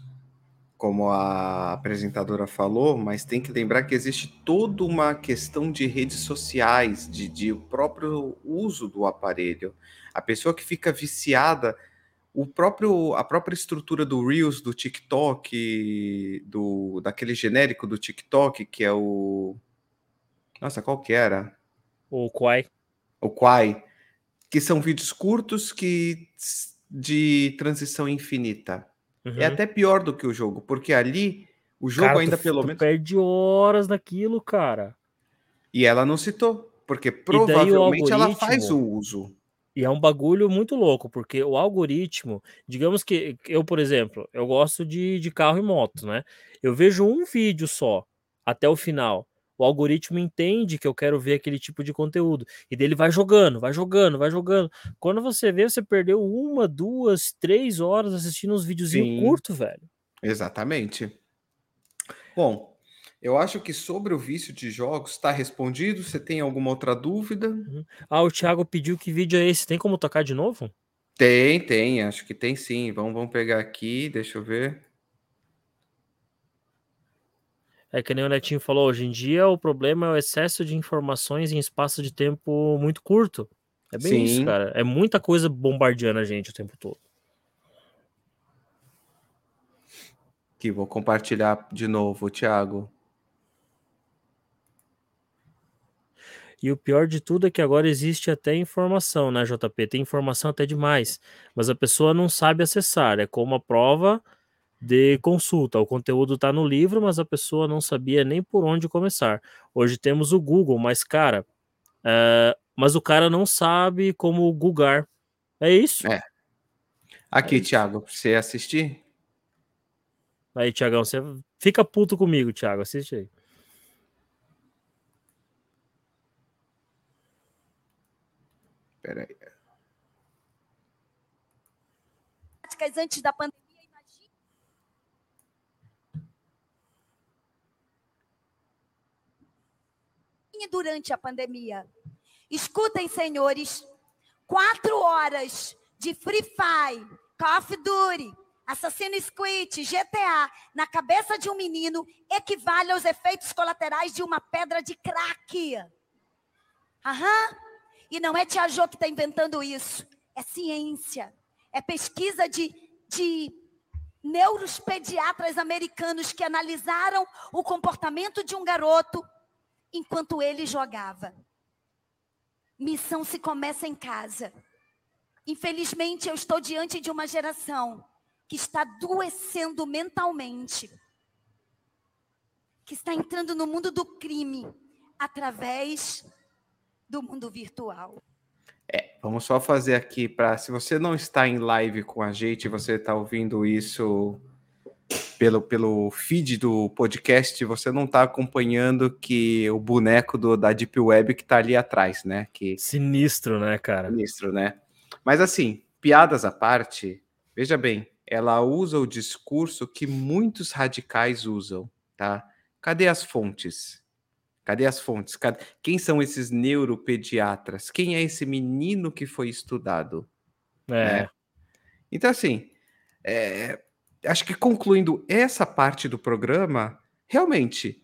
como a apresentadora falou, mas tem que lembrar que existe toda uma questão de redes sociais, de, de próprio uso do aparelho. A pessoa que fica viciada o próprio a própria estrutura do Reels do TikTok, do daquele genérico do TikTok que é o Nossa, qual que era? O Quai. O Quai, que são vídeos curtos que de transição infinita. É uhum. É até pior do que o jogo, porque ali o jogo cara, ainda tu, pelo tu menos perde horas naquilo, cara. E ela não citou, porque provavelmente ela faz o uso. E é um bagulho muito louco, porque o algoritmo, digamos que eu, por exemplo, eu gosto de, de carro e moto, né? Eu vejo um vídeo só até o final. O algoritmo entende que eu quero ver aquele tipo de conteúdo. E dele vai jogando, vai jogando, vai jogando. Quando você vê, você perdeu uma, duas, três horas assistindo uns videozinhos curtos, velho. Exatamente. Bom, eu acho que sobre o vício de jogos está respondido. Você tem alguma outra dúvida? Uhum. Ah, o Thiago pediu que vídeo é esse. Tem como tocar de novo? Tem, tem. Acho que tem sim. Vamos, vamos pegar aqui. Deixa eu ver. É que nem o Netinho falou, hoje em dia o problema é o excesso de informações em espaço de tempo muito curto. É bem Sim. isso, cara. É muita coisa bombardeando a gente o tempo todo. Que vou compartilhar de novo, Thiago. E o pior de tudo é que agora existe até informação, né, JP? Tem informação até demais, mas a pessoa não sabe acessar. É como a prova de consulta. O conteúdo está no livro, mas a pessoa não sabia nem por onde começar. Hoje temos o Google, mas, cara, é... mas o cara não sabe como googar. É isso. É. Aqui, é isso. Thiago, pra você assistir? Aí, Thiagão, você fica puto comigo, Thiago. Assiste aí. Peraí. Antes da pandemia, Durante a pandemia. Escutem, senhores, quatro horas de Free Fire, Call of Duty, Assassin's Creed, GTA, na cabeça de um menino, equivale aos efeitos colaterais de uma pedra de crack. Aham. E não é Tia Jo que está inventando isso. É ciência. É pesquisa de, de neuropediatras americanos que analisaram o comportamento de um garoto enquanto ele jogava. Missão se começa em casa. Infelizmente, eu estou diante de uma geração que está adoecendo mentalmente, que está entrando no mundo do crime através do mundo virtual. É, vamos só fazer aqui para se você não está em live com a gente, você está ouvindo isso pelo, pelo feed do podcast, você não está acompanhando que o boneco do, da Deep Web que está ali atrás, né? Que, Sinistro, né, cara? Sinistro, né? Mas assim, piadas à parte, veja bem, ela usa o discurso que muitos radicais usam, tá? Cadê as fontes? Cadê as fontes? Cadê... Quem são esses neuropediatras? Quem é esse menino que foi estudado? É. Né? Então, assim, é... acho que concluindo essa parte do programa, realmente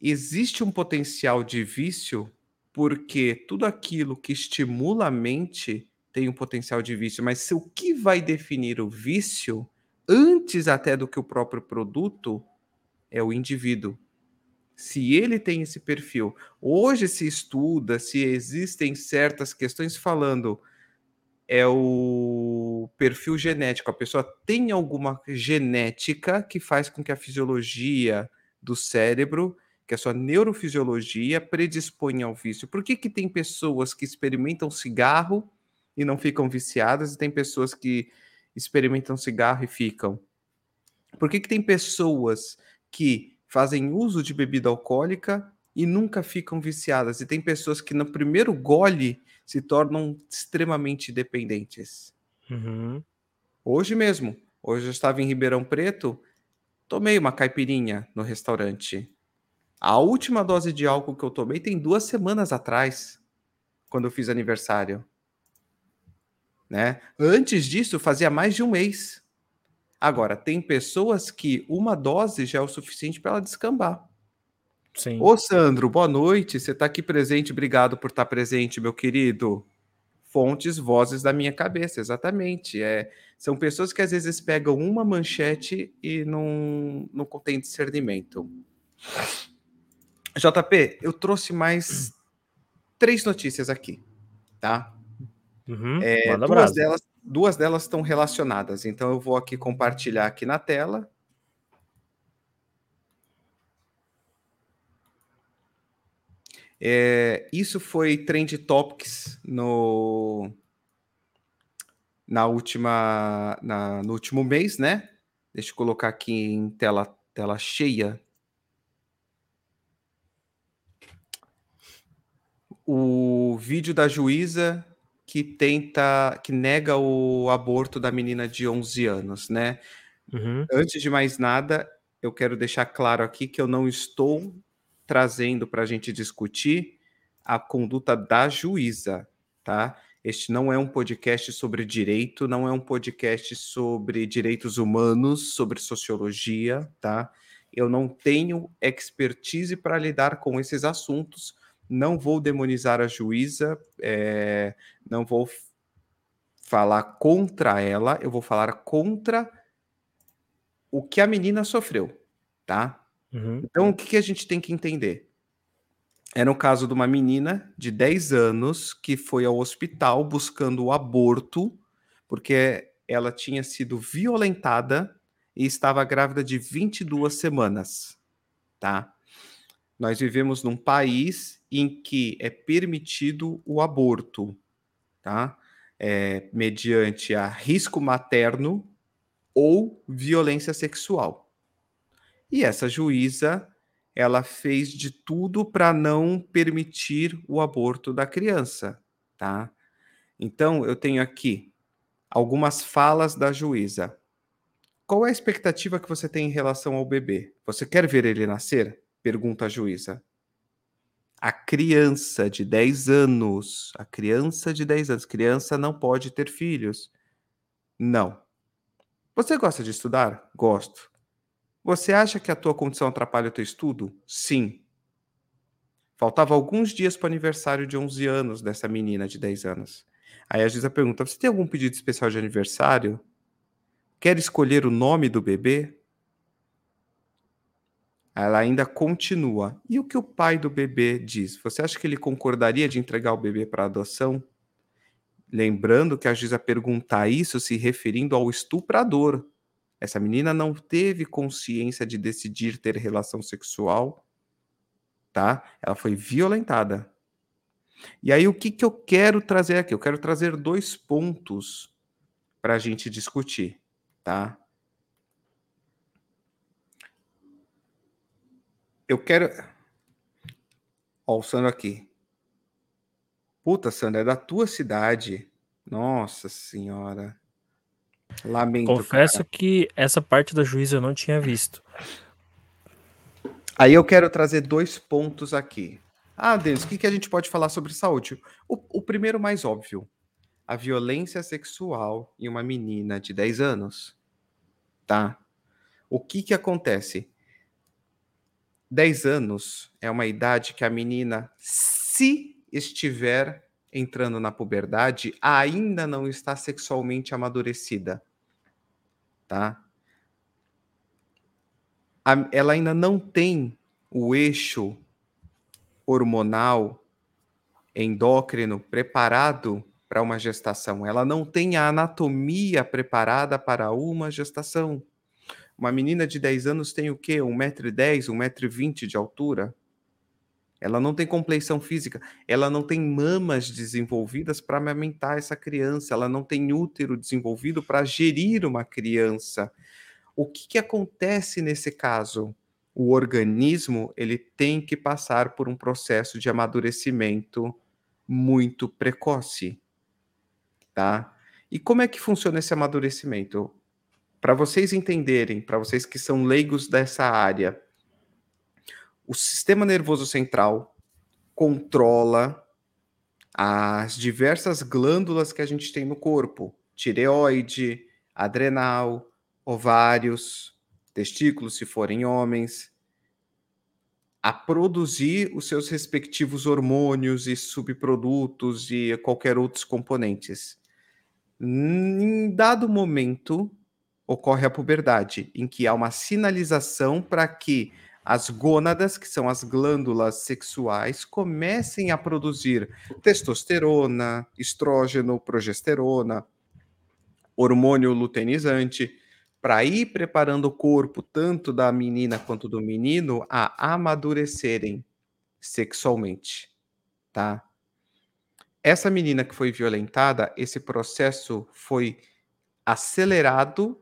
existe um potencial de vício, porque tudo aquilo que estimula a mente tem um potencial de vício, mas o que vai definir o vício, antes até do que o próprio produto, é o indivíduo se ele tem esse perfil. Hoje se estuda se existem certas questões falando é o perfil genético. A pessoa tem alguma genética que faz com que a fisiologia do cérebro, que a sua neurofisiologia predisponha ao vício. Por que, que tem pessoas que experimentam cigarro e não ficam viciadas e tem pessoas que experimentam cigarro e ficam? Por que, que tem pessoas que fazem uso de bebida alcoólica e nunca ficam viciadas. E tem pessoas que no primeiro gole se tornam extremamente dependentes. Uhum. Hoje mesmo, hoje eu estava em Ribeirão Preto, tomei uma caipirinha no restaurante. A última dose de álcool que eu tomei tem duas semanas atrás, quando eu fiz aniversário. Né? Antes disso, fazia mais de um mês. Agora, tem pessoas que uma dose já é o suficiente para ela descambar. Sim. Ô, Sandro, boa noite. Você está aqui presente. Obrigado por estar presente, meu querido. Fontes, vozes da minha cabeça, exatamente. É, são pessoas que às vezes pegam uma manchete e não, não contém discernimento. JP, eu trouxe mais três notícias aqui, tá? Uhum, é, duas, delas, duas delas estão relacionadas, então eu vou aqui compartilhar aqui na tela. É, isso foi Trend Topics no, na última, na, no último mês, né? Deixa eu colocar aqui em tela, tela cheia. O vídeo da juíza que tenta, que nega o aborto da menina de 11 anos, né? Uhum. Antes de mais nada, eu quero deixar claro aqui que eu não estou trazendo para a gente discutir a conduta da juíza, tá? Este não é um podcast sobre direito, não é um podcast sobre direitos humanos, sobre sociologia, tá? Eu não tenho expertise para lidar com esses assuntos, não vou demonizar a juíza, é, não vou falar contra ela, eu vou falar contra o que a menina sofreu, tá? Uhum. Então, o que, que a gente tem que entender? Era o caso de uma menina de 10 anos que foi ao hospital buscando o aborto, porque ela tinha sido violentada e estava grávida de 22 semanas, tá? Nós vivemos num país em que é permitido o aborto, tá? É, mediante a risco materno ou violência sexual. E essa juíza, ela fez de tudo para não permitir o aborto da criança, tá? Então, eu tenho aqui algumas falas da juíza. Qual é a expectativa que você tem em relação ao bebê? Você quer ver ele nascer? Pergunta a juíza. A criança de 10 anos, a criança de 10 anos, criança não pode ter filhos. Não. Você gosta de estudar? Gosto. Você acha que a tua condição atrapalha o teu estudo? Sim. Faltava alguns dias para o aniversário de 11 anos dessa menina de 10 anos. Aí a Giza pergunta: Você tem algum pedido especial de aniversário? Quer escolher o nome do bebê? Ela ainda continua. E o que o pai do bebê diz? Você acha que ele concordaria de entregar o bebê para adoção? Lembrando que a Giza perguntar isso se referindo ao estuprador. Essa menina não teve consciência de decidir ter relação sexual, tá? Ela foi violentada. E aí, o que, que eu quero trazer aqui? Eu quero trazer dois pontos para a gente discutir, tá? Eu quero. Ó, o Sandro aqui. Puta, Sandra, é da tua cidade. Nossa senhora. Lamento. Confesso cara. que essa parte da juíza eu não tinha visto. Aí eu quero trazer dois pontos aqui. Ah, Denis, o que, que a gente pode falar sobre saúde? O, o primeiro mais óbvio. A violência sexual em uma menina de 10 anos. Tá? O que que acontece? 10 anos é uma idade que a menina, se estiver entrando na puberdade, ainda não está sexualmente amadurecida, tá? Ela ainda não tem o eixo hormonal endócrino preparado para uma gestação. Ela não tem a anatomia preparada para uma gestação. Uma menina de 10 anos tem o quê? 1,10m, 1,20m de altura? Ela não tem compleição física, ela não tem mamas desenvolvidas para amamentar essa criança, ela não tem útero desenvolvido para gerir uma criança. O que, que acontece nesse caso? O organismo ele tem que passar por um processo de amadurecimento muito precoce, tá? E como é que funciona esse amadurecimento? Para vocês entenderem, para vocês que são leigos dessa área, o sistema nervoso central controla as diversas glândulas que a gente tem no corpo: tireoide, adrenal, ovários, testículos, se forem homens, a produzir os seus respectivos hormônios e subprodutos e qualquer outros componentes. Em dado momento, ocorre a puberdade, em que há uma sinalização para que as gônadas, que são as glândulas sexuais, comecem a produzir testosterona, estrógeno, progesterona, hormônio luteinizante, para ir preparando o corpo, tanto da menina quanto do menino, a amadurecerem sexualmente, tá? Essa menina que foi violentada, esse processo foi acelerado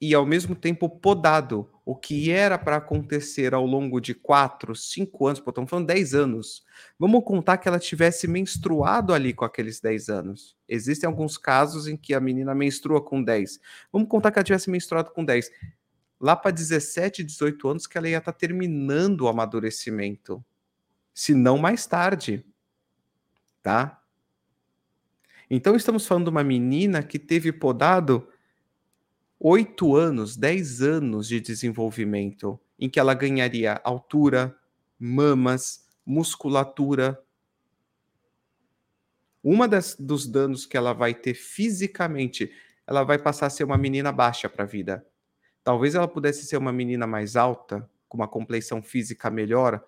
e ao mesmo tempo podado. O que era para acontecer ao longo de quatro, cinco anos, pô, estamos falando 10 anos. Vamos contar que ela tivesse menstruado ali com aqueles 10 anos. Existem alguns casos em que a menina menstrua com 10. Vamos contar que ela tivesse menstruado com 10. Lá para 17, 18 anos que ela ia estar tá terminando o amadurecimento. Se não mais tarde. Tá? Então estamos falando de uma menina que teve podado oito anos, dez anos de desenvolvimento, em que ela ganharia altura, mamas, musculatura. Uma das, dos danos que ela vai ter fisicamente, ela vai passar a ser uma menina baixa para a vida. talvez ela pudesse ser uma menina mais alta, com uma compleição física melhor,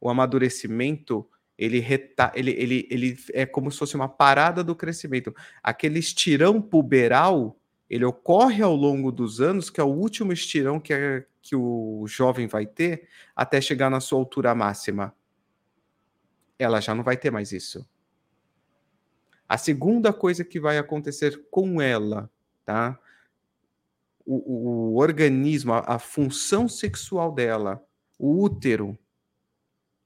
o amadurecimento ele, reta, ele, ele, ele é como se fosse uma parada do crescimento. Aquele estirão puberal, ele ocorre ao longo dos anos, que é o último estirão que, é, que o jovem vai ter até chegar na sua altura máxima. Ela já não vai ter mais isso. A segunda coisa que vai acontecer com ela, tá? O, o, o organismo, a, a função sexual dela, o útero,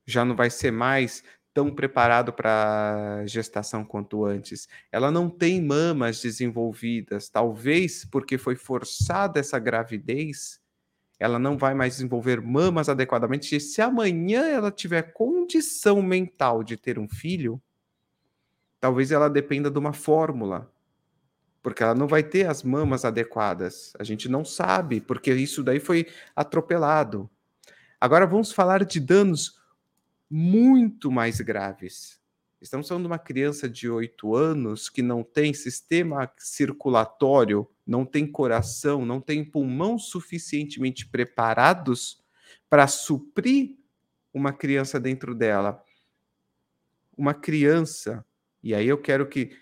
já não vai ser mais tão preparado para gestação quanto antes. Ela não tem mamas desenvolvidas, talvez porque foi forçada essa gravidez, ela não vai mais desenvolver mamas adequadamente. E se amanhã ela tiver condição mental de ter um filho, talvez ela dependa de uma fórmula, porque ela não vai ter as mamas adequadas. A gente não sabe, porque isso daí foi atropelado. Agora vamos falar de danos muito mais graves. Estamos falando de uma criança de 8 anos que não tem sistema circulatório, não tem coração, não tem pulmão suficientemente preparados para suprir uma criança dentro dela. Uma criança, e aí eu quero que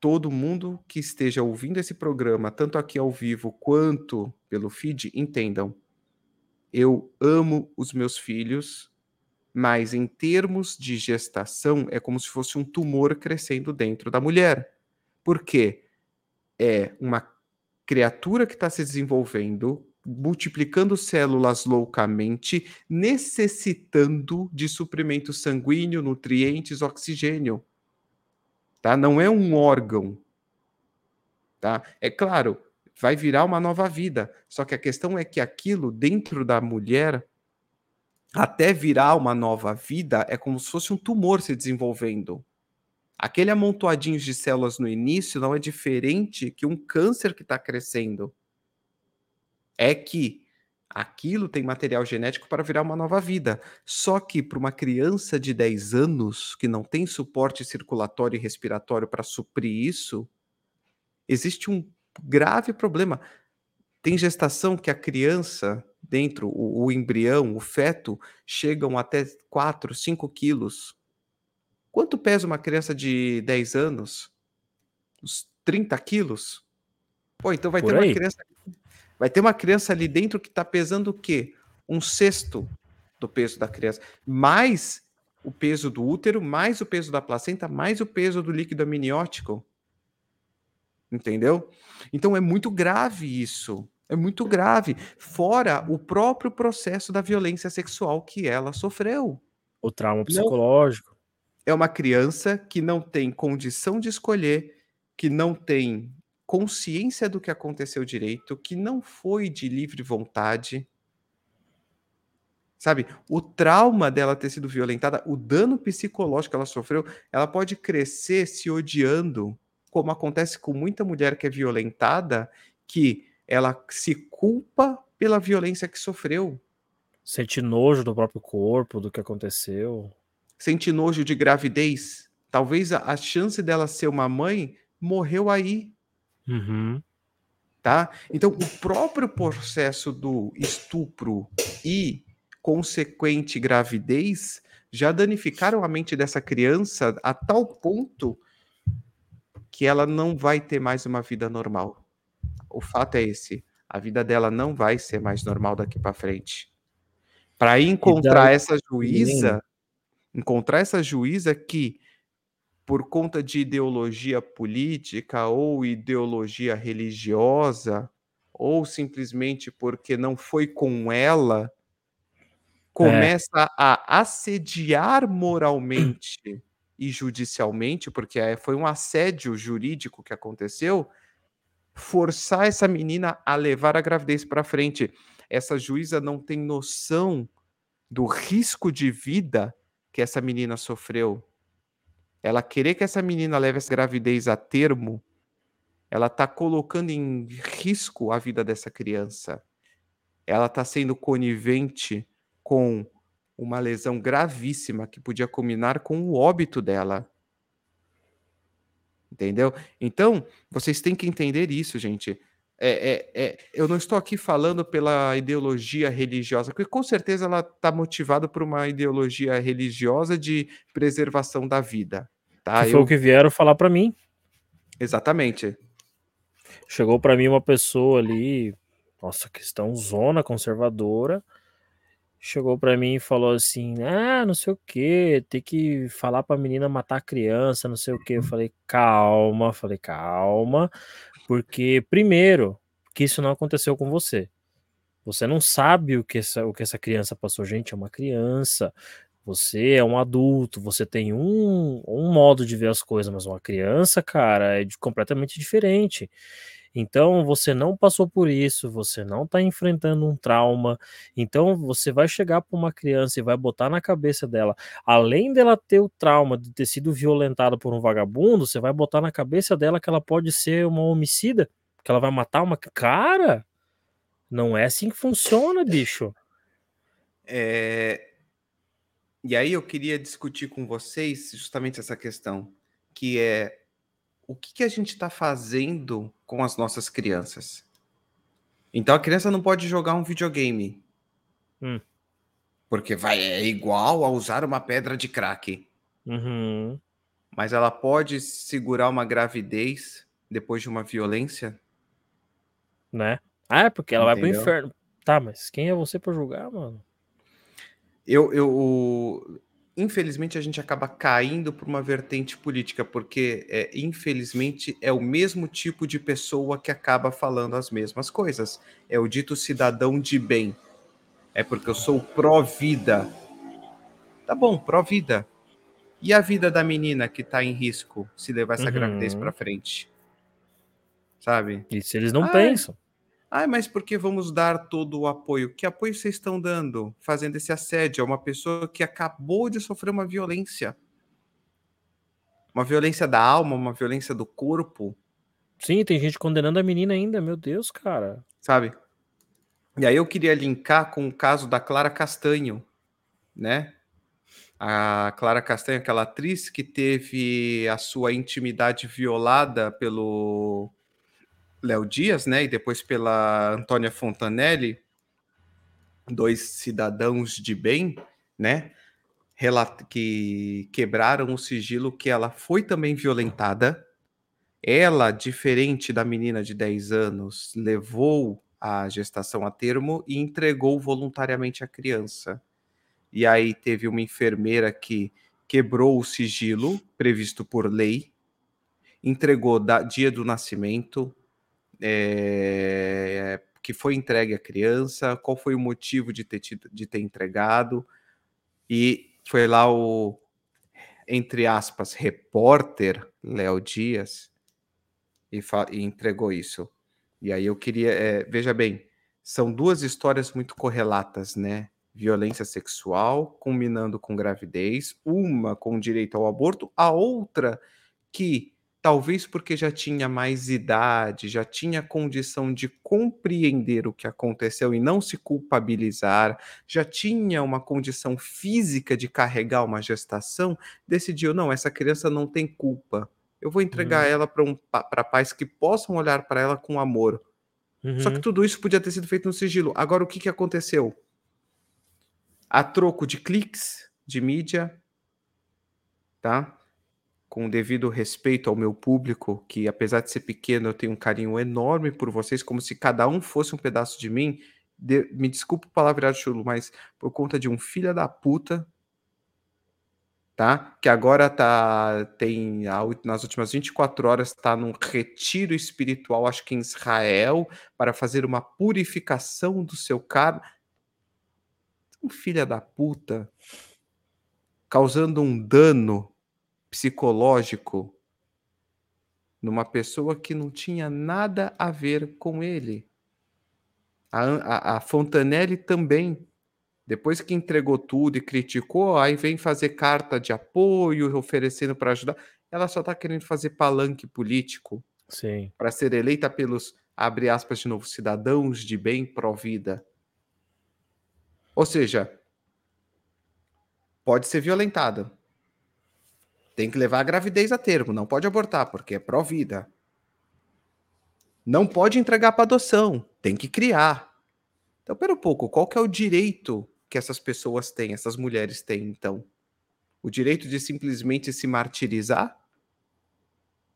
todo mundo que esteja ouvindo esse programa, tanto aqui ao vivo quanto pelo feed, entendam. Eu amo os meus filhos, mas em termos de gestação é como se fosse um tumor crescendo dentro da mulher. Por quê? É uma criatura que está se desenvolvendo, multiplicando células loucamente, necessitando de suprimento sanguíneo, nutrientes, oxigênio. Tá? Não é um órgão. Tá? É claro, vai virar uma nova vida. Só que a questão é que aquilo dentro da mulher até virar uma nova vida, é como se fosse um tumor se desenvolvendo. Aquele amontoadinho de células no início não é diferente que um câncer que está crescendo. É que aquilo tem material genético para virar uma nova vida. Só que para uma criança de 10 anos que não tem suporte circulatório e respiratório para suprir isso, existe um grave problema. Tem gestação que a criança dentro, o, o embrião, o feto, chegam até 4, 5 quilos. Quanto pesa uma criança de 10 anos? Uns 30 quilos? Pô, então vai Por ter aí. uma criança. Vai ter uma criança ali dentro que está pesando o quê? Um sexto do peso da criança. Mais o peso do útero, mais o peso da placenta, mais o peso do líquido amniótico. Entendeu? Então é muito grave isso. É muito grave. Fora o próprio processo da violência sexual que ela sofreu. O trauma psicológico. Não, é uma criança que não tem condição de escolher, que não tem consciência do que aconteceu direito, que não foi de livre vontade. Sabe, o trauma dela ter sido violentada, o dano psicológico que ela sofreu, ela pode crescer se odiando, como acontece com muita mulher que é violentada, que ela se culpa pela violência que sofreu. Sente nojo do próprio corpo, do que aconteceu. Sente nojo de gravidez. Talvez a, a chance dela ser uma mãe morreu aí. Uhum. Tá? Então, o próprio processo do estupro e consequente gravidez já danificaram a mente dessa criança a tal ponto que ela não vai ter mais uma vida normal o fato é esse. A vida dela não vai ser mais normal daqui para frente. Para encontrar essa juíza, encontrar essa juíza que por conta de ideologia política ou ideologia religiosa, ou simplesmente porque não foi com ela, começa é. a assediar moralmente e judicialmente, porque é, foi um assédio jurídico que aconteceu, forçar essa menina a levar a gravidez para frente. Essa juíza não tem noção do risco de vida que essa menina sofreu. Ela querer que essa menina leve essa gravidez a termo, ela está colocando em risco a vida dessa criança. Ela está sendo conivente com uma lesão gravíssima que podia culminar com o óbito dela. Entendeu? Então, vocês têm que entender isso, gente. é, é, é, eu não estou aqui falando pela ideologia religiosa, porque com certeza ela está motivada por uma ideologia religiosa de preservação da vida. Tá? Que foi Eu- o que vieram falar pra mim. Exatamente. Chegou pra mim uma pessoa ali, nossa, questão zona conservadora. Chegou pra mim e falou assim: "Ah, não sei o que, tem que falar pra menina matar a criança, não sei o que". Eu falei: "Calma", falei: "Calma, porque primeiro, que isso não aconteceu com você. Você não sabe o que essa, o que essa criança passou, gente, é uma criança. Você é um adulto, você tem um, um modo de ver as coisas, mas uma criança, cara, é de- completamente diferente. Então você não passou por isso, você não está enfrentando um trauma. Então você vai chegar para uma criança e vai botar na cabeça dela, além dela ter o trauma de ter sido violentada por um vagabundo, você vai botar na cabeça dela que ela pode ser uma homicida, que ela vai matar uma cara. Não é assim que funciona, bicho. É, E aí eu queria discutir com vocês justamente essa questão, que é o que, que a gente está fazendo com as nossas crianças. Então a criança não pode jogar um videogame. Hum. Porque vai, é igual a usar uma pedra de crack. Uhum. Mas ela pode segurar uma gravidez depois de uma violência? Né? Ah, é porque ela vai Entendeu? pro inferno. Tá, mas quem é você pra julgar, mano? Eu, eu, infelizmente, a gente acaba caindo por uma vertente política, porque, é, infelizmente, é o mesmo tipo de pessoa que acaba falando as mesmas coisas. É o dito cidadão de bem. É porque eu sou pró-vida. Tá bom, pró-vida. E a vida da menina que tá em risco se levar essa Uhum. gravidez para frente? Sabe? Isso eles não Ah, pensam. Ah, mas por que vamos dar todo o apoio? Que apoio vocês estão dando fazendo esse assédio a uma pessoa que acabou de sofrer uma violência? Uma violência da alma, uma violência do corpo, Sim, tem gente condenando a menina ainda, meu Deus, cara. sabe? E aí eu queria linkar com o caso da Clara Castanho, né? A Clara Castanho, aquela atriz que teve a sua intimidade violada pelo Léo Dias, né? E depois pela Antônia Fontanelli, dois cidadãos de bem, né? que quebraram o sigilo que ela foi também violentada. Ela, diferente da menina de 10 anos, levou a gestação a termo e entregou voluntariamente a criança. E aí teve uma enfermeira que quebrou o sigilo previsto por lei, entregou da, dia do nascimento, é, que foi entregue à criança, qual foi o motivo de ter, tido- de ter entregado, e foi lá o, entre aspas, repórter Léo Dias e, e entregou isso. E aí eu queria, é, veja bem, são duas histórias muito correlatas, né? Violência sexual, combinando com gravidez, uma com direito ao aborto, a outra que talvez porque já tinha mais idade, já tinha condição de compreender o que aconteceu e não se culpabilizar, já tinha uma condição física de carregar uma gestação, decidiu: não, essa criança não tem culpa. Eu vou entregar Uhum. ela para um, para pais que possam olhar para ela com amor. Só que Uhum. tudo isso podia ter sido feito no sigilo. Agora, o que, que aconteceu? A troco de cliques de mídia, tá? Com o devido respeito ao meu público, que apesar de ser pequeno, eu tenho um carinho enorme por vocês, como se cada um fosse um pedaço de mim. De- me desculpa o palavreado chulo, mas por conta de um filho da puta, tá? Que agora tá tem nas últimas 24 horas está num retiro espiritual, acho que em Israel, para fazer uma purificação do seu karma. Um filho da puta causando um dano psicológico numa pessoa que não tinha nada a ver com ele. A, a, a Fontanelli também. Depois que entregou tudo e criticou, aí vem fazer carta de apoio, oferecendo para ajudar. Ela só está querendo fazer palanque político Sim. para ser eleita pelos, abre aspas de novo, cidadãos de bem pró-vida. Ou seja, pode ser violentada. Tem que levar a gravidez a termo, não pode abortar, porque é pró-vida. Não pode entregar para adoção, tem que criar. Então, pera um pouco, qual que é o direito que essas pessoas têm, essas mulheres têm, então? O direito de simplesmente se martirizar?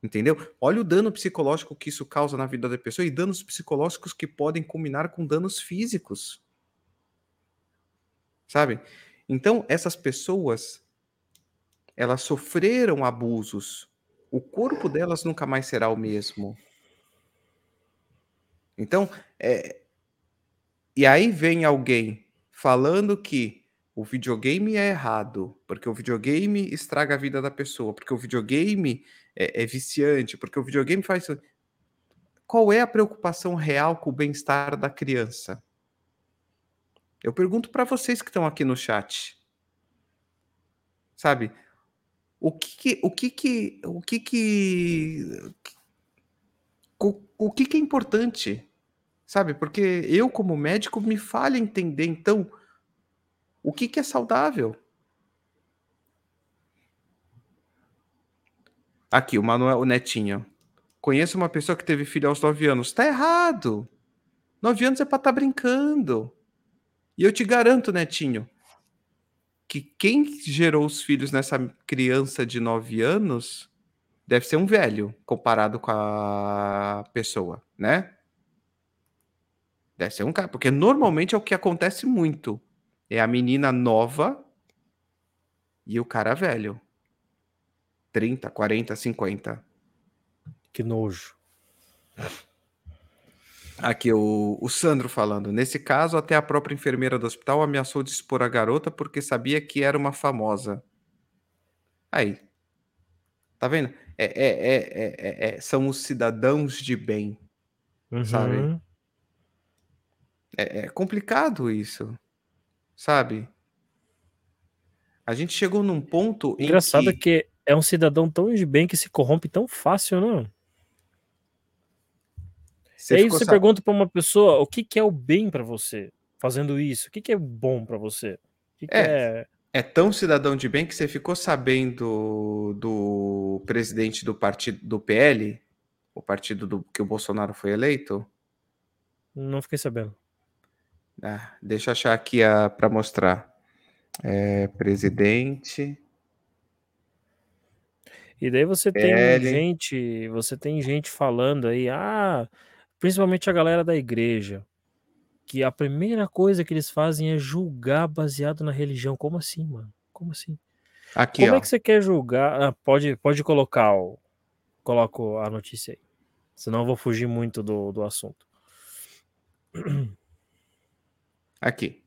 Entendeu? Olha o dano psicológico que isso causa na vida da pessoa e danos psicológicos que podem combinar com danos físicos. Sabe? Então, essas pessoas elas sofreram abusos. O corpo delas nunca mais será o mesmo. Então, é... e aí vem alguém falando que o videogame é errado, porque o videogame estraga a vida da pessoa, porque o videogame é, é viciante, porque o videogame faz. Qual é a preocupação real com o bem-estar da criança? Eu pergunto para vocês que estão aqui no chat. Sabe? O que o que que, o que que, o, o que que é importante? Sabe? Porque eu como médico me falha entender então o que que é saudável. Aqui, o Manuel, o Netinho. Conheço uma pessoa que teve filho aos 9 anos. Tá errado. 9 anos é para estar tá brincando. E eu te garanto, Netinho, que quem gerou os filhos nessa criança de 9 anos deve ser um velho comparado com a pessoa, né? Deve ser um cara, porque normalmente é o que acontece muito. É a menina nova e o cara velho. 30, 40, 50. Que nojo. Aqui, o, o Sandro falando. Nesse caso, até a própria enfermeira do hospital ameaçou de expor a garota porque sabia que era uma famosa. Aí. Tá vendo? É, é, é, é são os cidadãos de bem. Uhum. Sabe? É, complicado isso. Sabe? A gente chegou num ponto. Engraçado que... que é um cidadão tão de bem que se corrompe tão fácil, não? Você e aí você pergunta para uma pessoa o que, que é o bem para você fazendo isso, o que, que é bom para você? Que que é, é, é... tão cidadão de bem que você ficou sabendo do presidente do partido do PL, o partido do que o Bolsonaro foi eleito? Não fiquei sabendo. Ah, deixa eu achar aqui para mostrar. É, presidente. E daí você tem gente, você tem gente falando aí, ah, principalmente a galera da igreja, que a primeira coisa que eles fazem é julgar baseado na religião. Como assim, mano? Como assim? Aqui, Como ó. é que você quer julgar? Ah, pode, pode colocar o, coloco a notícia aí. Senão eu vou fugir muito do, do assunto. (clears throat) Aqui.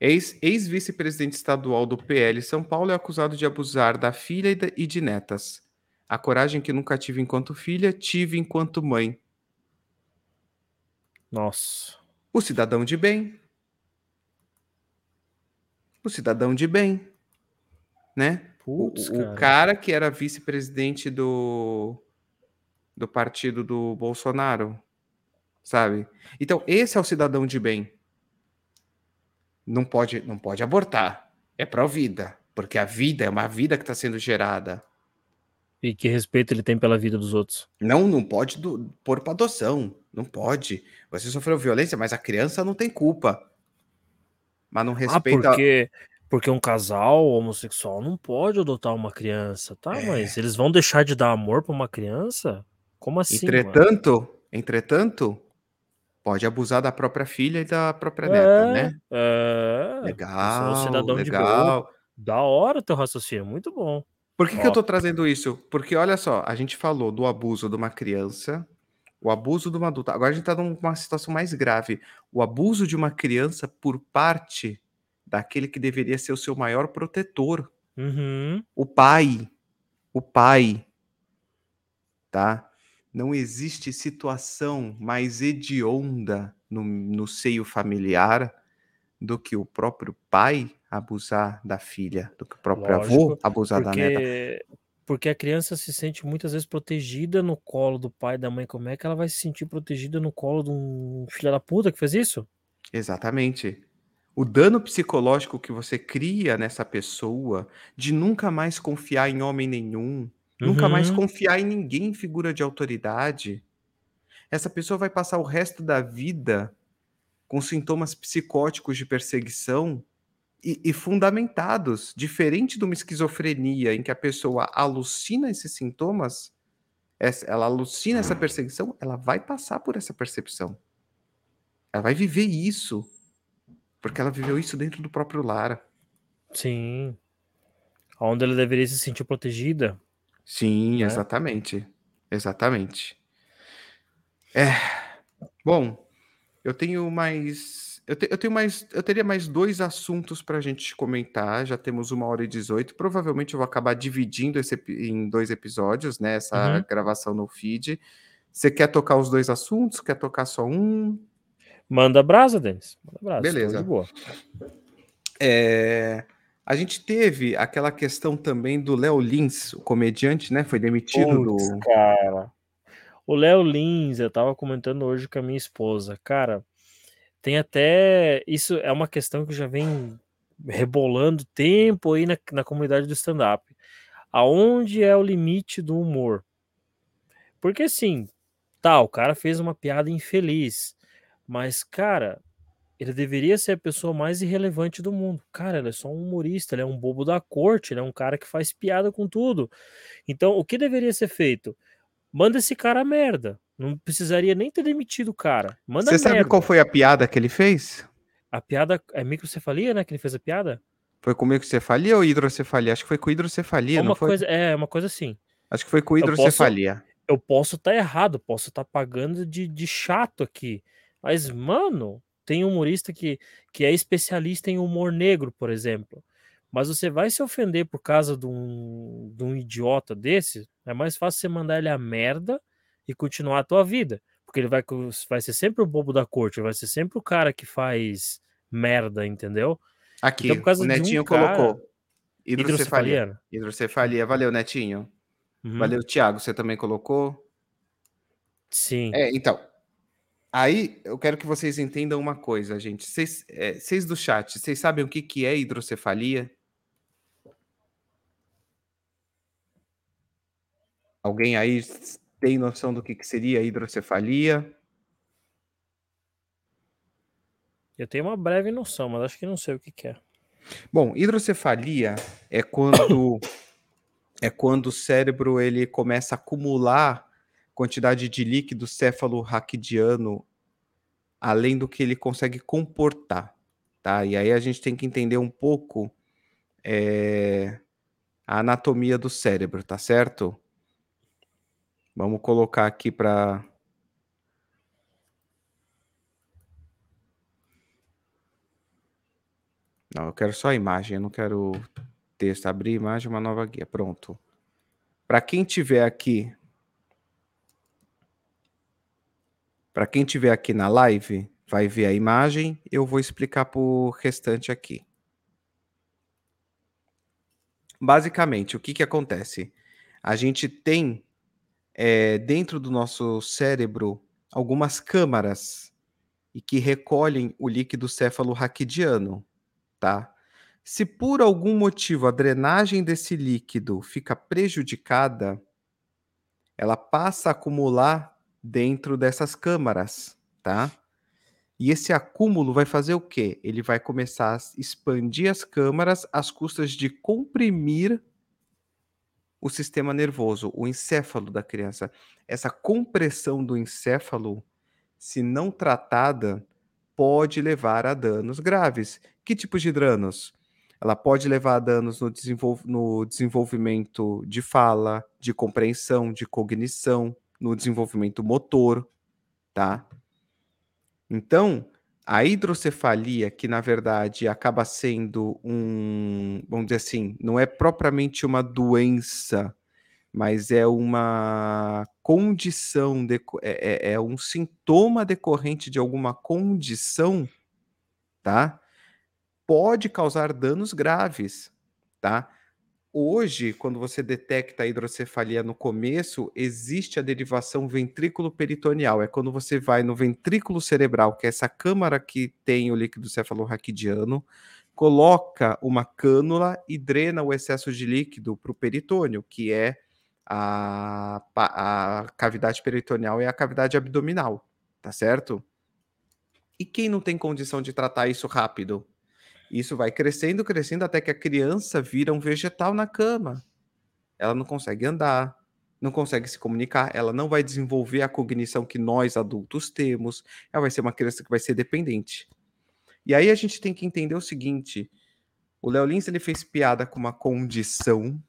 Ex-vice-presidente estadual do PL São Paulo é acusado de abusar da filha e de netas. A coragem que nunca tive enquanto filha, tive enquanto mãe. Nossa. O cidadão de bem. O cidadão de bem. Né? Putz, o, cara. o cara que era vice-presidente do, do partido do Bolsonaro. Sabe? Então, esse é o cidadão de bem não pode, não pode abortar. É pró-vida, porque a vida é uma vida que está sendo gerada. E que respeito ele tem pela vida dos outros? Não, não pode do, pôr para adoção. Não pode. Você sofreu violência, mas a criança não tem culpa. Mas não ah, respeita. Ah, porque, porque um casal homossexual não pode adotar uma criança, tá? É. Mas eles vão deixar de dar amor para uma criança? Como assim? Entretanto, mano? entretanto, pode abusar da própria filha e da própria neta, né? É, legal, cidadão legal. De Da hora teu raciocínio, muito bom. Por que, que eu tô trazendo isso? Porque olha só, a gente falou do abuso de uma criança, o abuso de uma adulta. Agora a gente tá numa situação mais grave. O abuso de uma criança por parte daquele que deveria ser o seu maior protetor. Uhum. O pai. O pai. Tá? Não existe situação mais hedionda no, no seio familiar do que o próprio pai abusar da filha, do que o próprio Lógico, avô abusar porque, da neta. Porque a criança se sente muitas vezes protegida no colo do pai e da mãe. Como é que ela vai se sentir protegida no colo de um filho da puta que fez isso? Exatamente. O dano psicológico que você cria nessa pessoa de nunca mais confiar em homem nenhum, Nunca mais uhum. confiar em ninguém em figura de autoridade. essa pessoa vai passar o resto da vida com sintomas psicóticos de perseguição e, e, fundamentados, diferente de uma esquizofrenia em que a pessoa alucina esses sintomas, ela alucina essa perseguição, ela vai passar por essa percepção. Ela vai viver isso, porque ela viveu isso dentro do próprio lar. Sim. Onde ela deveria se sentir protegida. Sim, né? exatamente. Exatamente. É. Bom, eu tenho mais. Eu, te, eu tenho mais. Eu teria mais dois assuntos para a gente comentar. Já temos uma hora e 18. Provavelmente eu vou acabar dividindo esse em dois episódios, né? Essa uhum. gravação no feed. Você quer tocar os dois assuntos? Quer tocar só um? Manda brasa, Denis. Manda brasa. Beleza. De boa. É, a gente teve aquela questão também do Léo Lins, o comediante, né? Foi demitido Puts, do. Cara. O Léo Lins, eu tava comentando hoje com a minha esposa. Cara, tem até. Isso é uma questão que já vem rebolando tempo aí na, na comunidade do stand-up. Aonde é o limite do humor? Porque assim, tá, o cara fez uma piada infeliz. Mas, cara, ele deveria ser a pessoa mais irrelevante do mundo. Cara, ele é só um humorista, ele é um bobo da corte, ele é um cara que faz piada com tudo. Então, o que deveria ser feito? Manda esse cara a merda. Não precisaria nem ter demitido o cara. Manda Você sabe qual foi a piada que ele fez? A piada é microcefalia, né? Que ele fez a piada? Foi com microcefalia ou hidrocefalia? Acho que foi com hidrocefalia, uma não foi? Coisa, é, uma coisa assim. Acho que foi com hidrocefalia. Eu posso estar tá errado, posso estar tá pagando de, de chato aqui. Mas, mano, tem humorista que, que é especialista em humor negro, por exemplo. Mas você vai se ofender por causa de um, de um idiota desse, é mais fácil você mandar ele a merda e continuar a tua vida. Porque ele vai, vai ser sempre o bobo da corte, vai ser sempre o cara que faz merda, entendeu? Aqui, então, o Netinho um colocou. Cara, hidrocefalia. Hidrocefalia. Valeu, Netinho. Uhum. Valeu, Thiago. Você também colocou? Sim. É, então, Aí eu quero que vocês entendam uma coisa, gente. Vocês, é, vocês do chat, vocês sabem o que, que é hidrocefalia? Alguém aí tem noção do que, que seria hidrocefalia? Eu tenho uma breve noção, mas acho que não sei o que, que é. Bom, hidrocefalia é quando (coughs) é quando o cérebro ele começa a acumular quantidade de líquido céfalo-raquidiano além do que ele consegue comportar, tá? E aí a gente tem que entender um pouco é, a anatomia do cérebro, tá certo? Vamos colocar aqui para Não, eu quero só a imagem, eu não quero texto. Abrir imagem, uma nova guia. Pronto. Para quem tiver aqui Para quem estiver aqui na live, vai ver a imagem, eu vou explicar para o restante aqui. Basicamente, o que, que acontece? A gente tem é, dentro do nosso cérebro algumas câmaras e que recolhem o líquido céfalo-raquidiano, tá? Se por algum motivo a drenagem desse líquido fica prejudicada, ela passa a acumular dentro dessas câmaras, tá? E esse acúmulo vai fazer o quê? Ele vai começar a expandir as câmaras às custas de comprimir o sistema nervoso, o encéfalo da criança. Essa compressão do encéfalo, se não tratada, pode levar a danos graves. Que tipo de danos? Ela pode levar a danos no, desenvol no desenvolvimento de fala, de compreensão, de cognição, no desenvolvimento motor, tá? Então, a hidrocefalia, que na verdade acaba sendo um, vamos dizer assim, não é propriamente uma doença, mas é uma condição, de, é, é, é um sintoma decorrente de alguma condição, tá? Pode causar danos graves, tá? Hoje, quando você detecta a hidrocefalia no começo, existe a derivação ventrículo-peritoneal. É quando você vai no ventrículo cerebral, que é essa câmara que tem o líquido cefalorraquidiano, coloca uma cânula e drena o excesso de líquido para o peritônio, que é a, a cavidade peritoneal e a cavidade abdominal, tá certo? E quem não tem condição de tratar isso rápido? Isso vai crescendo, crescendo até que a criança vira um vegetal na cama. Ela não consegue andar, não consegue se comunicar, ela não vai desenvolver a cognição que nós adultos temos, ela vai ser uma criança que vai ser dependente. E aí a gente tem que entender o seguinte: o Léo Lins ele fez piada com uma condição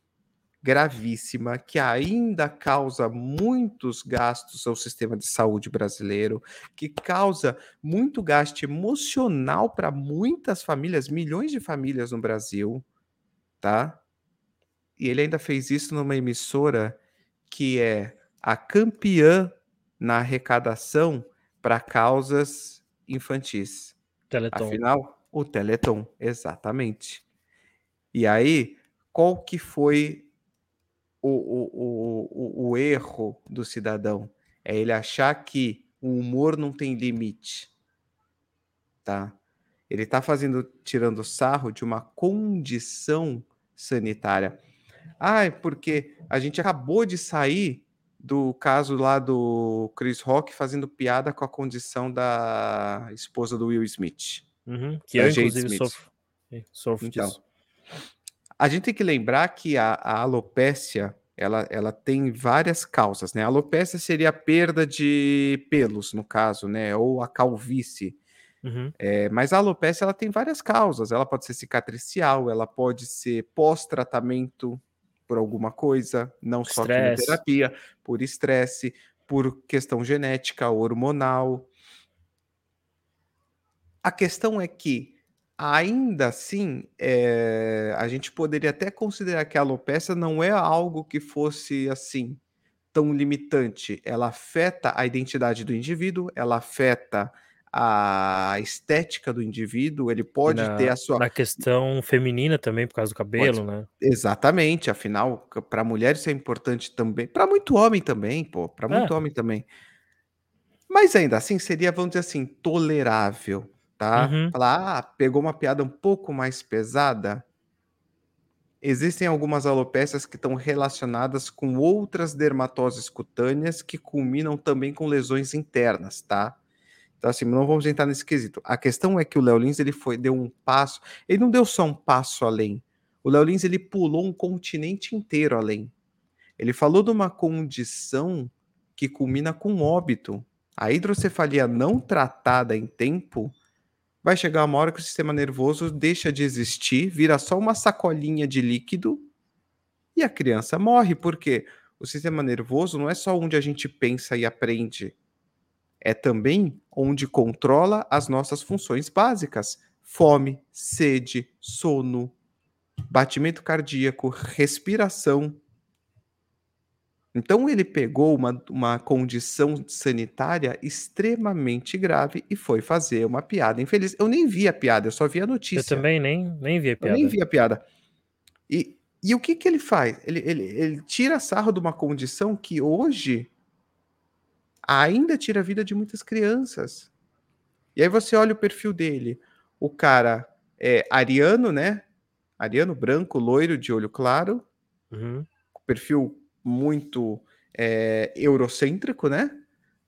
gravíssima que ainda causa muitos gastos ao sistema de saúde brasileiro, que causa muito gasto emocional para muitas famílias, milhões de famílias no Brasil, tá? E ele ainda fez isso numa emissora que é a campeã na arrecadação para causas infantis. Teleton. Afinal, o Teleton, exatamente. E aí, qual que foi o, o, o, o erro do cidadão? É ele achar que o humor não tem limite. Tá? Ele está fazendo, tirando sarro de uma condição sanitária. Ah, porque a gente acabou de sair do caso lá do Chris Rock fazendo piada com a condição da esposa do Will Smith. Uhum, que eu, inclusive, sofro, sofro então, disso. A gente tem que lembrar que a, a alopécia ela, ela tem várias causas, né? A alopécia seria a perda de pelos, no caso, né? Ou a calvície. Uhum. É, mas a alopécia ela tem várias causas. Ela pode ser cicatricial, ela pode ser pós-tratamento por alguma coisa, não só quimioterapia, por estresse, por questão genética, hormonal. A questão é que, ainda assim, é, a gente poderia até considerar que a alopecia não é algo que fosse assim tão limitante. Ela afeta a identidade do indivíduo, ela afeta a estética do indivíduo, ele pode na, ter a sua. Na questão feminina também, por causa do cabelo, Pode- né? Exatamente, afinal, para mulher isso é importante também, para muito homem também, pô, para muito É. homem também. Mas ainda assim seria, vamos dizer assim, tolerável, tá? Uhum. Falar, ah, pegou uma piada um pouco mais pesada. Existem algumas alopécias que estão relacionadas com outras dermatoses cutâneas que culminam também com lesões internas, tá? Então, assim, não vamos entrar nesse quesito. A questão é que o Léo Lins, ele foi, deu um passo, ele não deu só um passo além. O Léo Lins, ele pulou um continente inteiro além. Ele falou de uma condição que culmina com óbito. A hidrocefalia não tratada em tempo vai chegar uma hora que o sistema nervoso deixa de existir, vira só uma sacolinha de líquido e a criança morre, porque o sistema nervoso não é só onde a gente pensa e aprende, é também onde controla as nossas funções básicas: fome, sede, sono, batimento cardíaco, respiração. Então ele pegou uma, uma condição sanitária extremamente grave e foi fazer uma piada infeliz. Eu nem vi a piada, eu só vi a Eu notícia. também nem, nem vi a Eu piada. nem vi a piada. E, e o que, que ele faz? Ele, ele, ele tira sarro de uma condição que hoje ainda tira a vida de muitas crianças. E aí você olha o perfil dele. O cara é ariano, né? Ariano, branco, loiro, de olho claro. Uhum. Perfil muito é, eurocêntrico, né?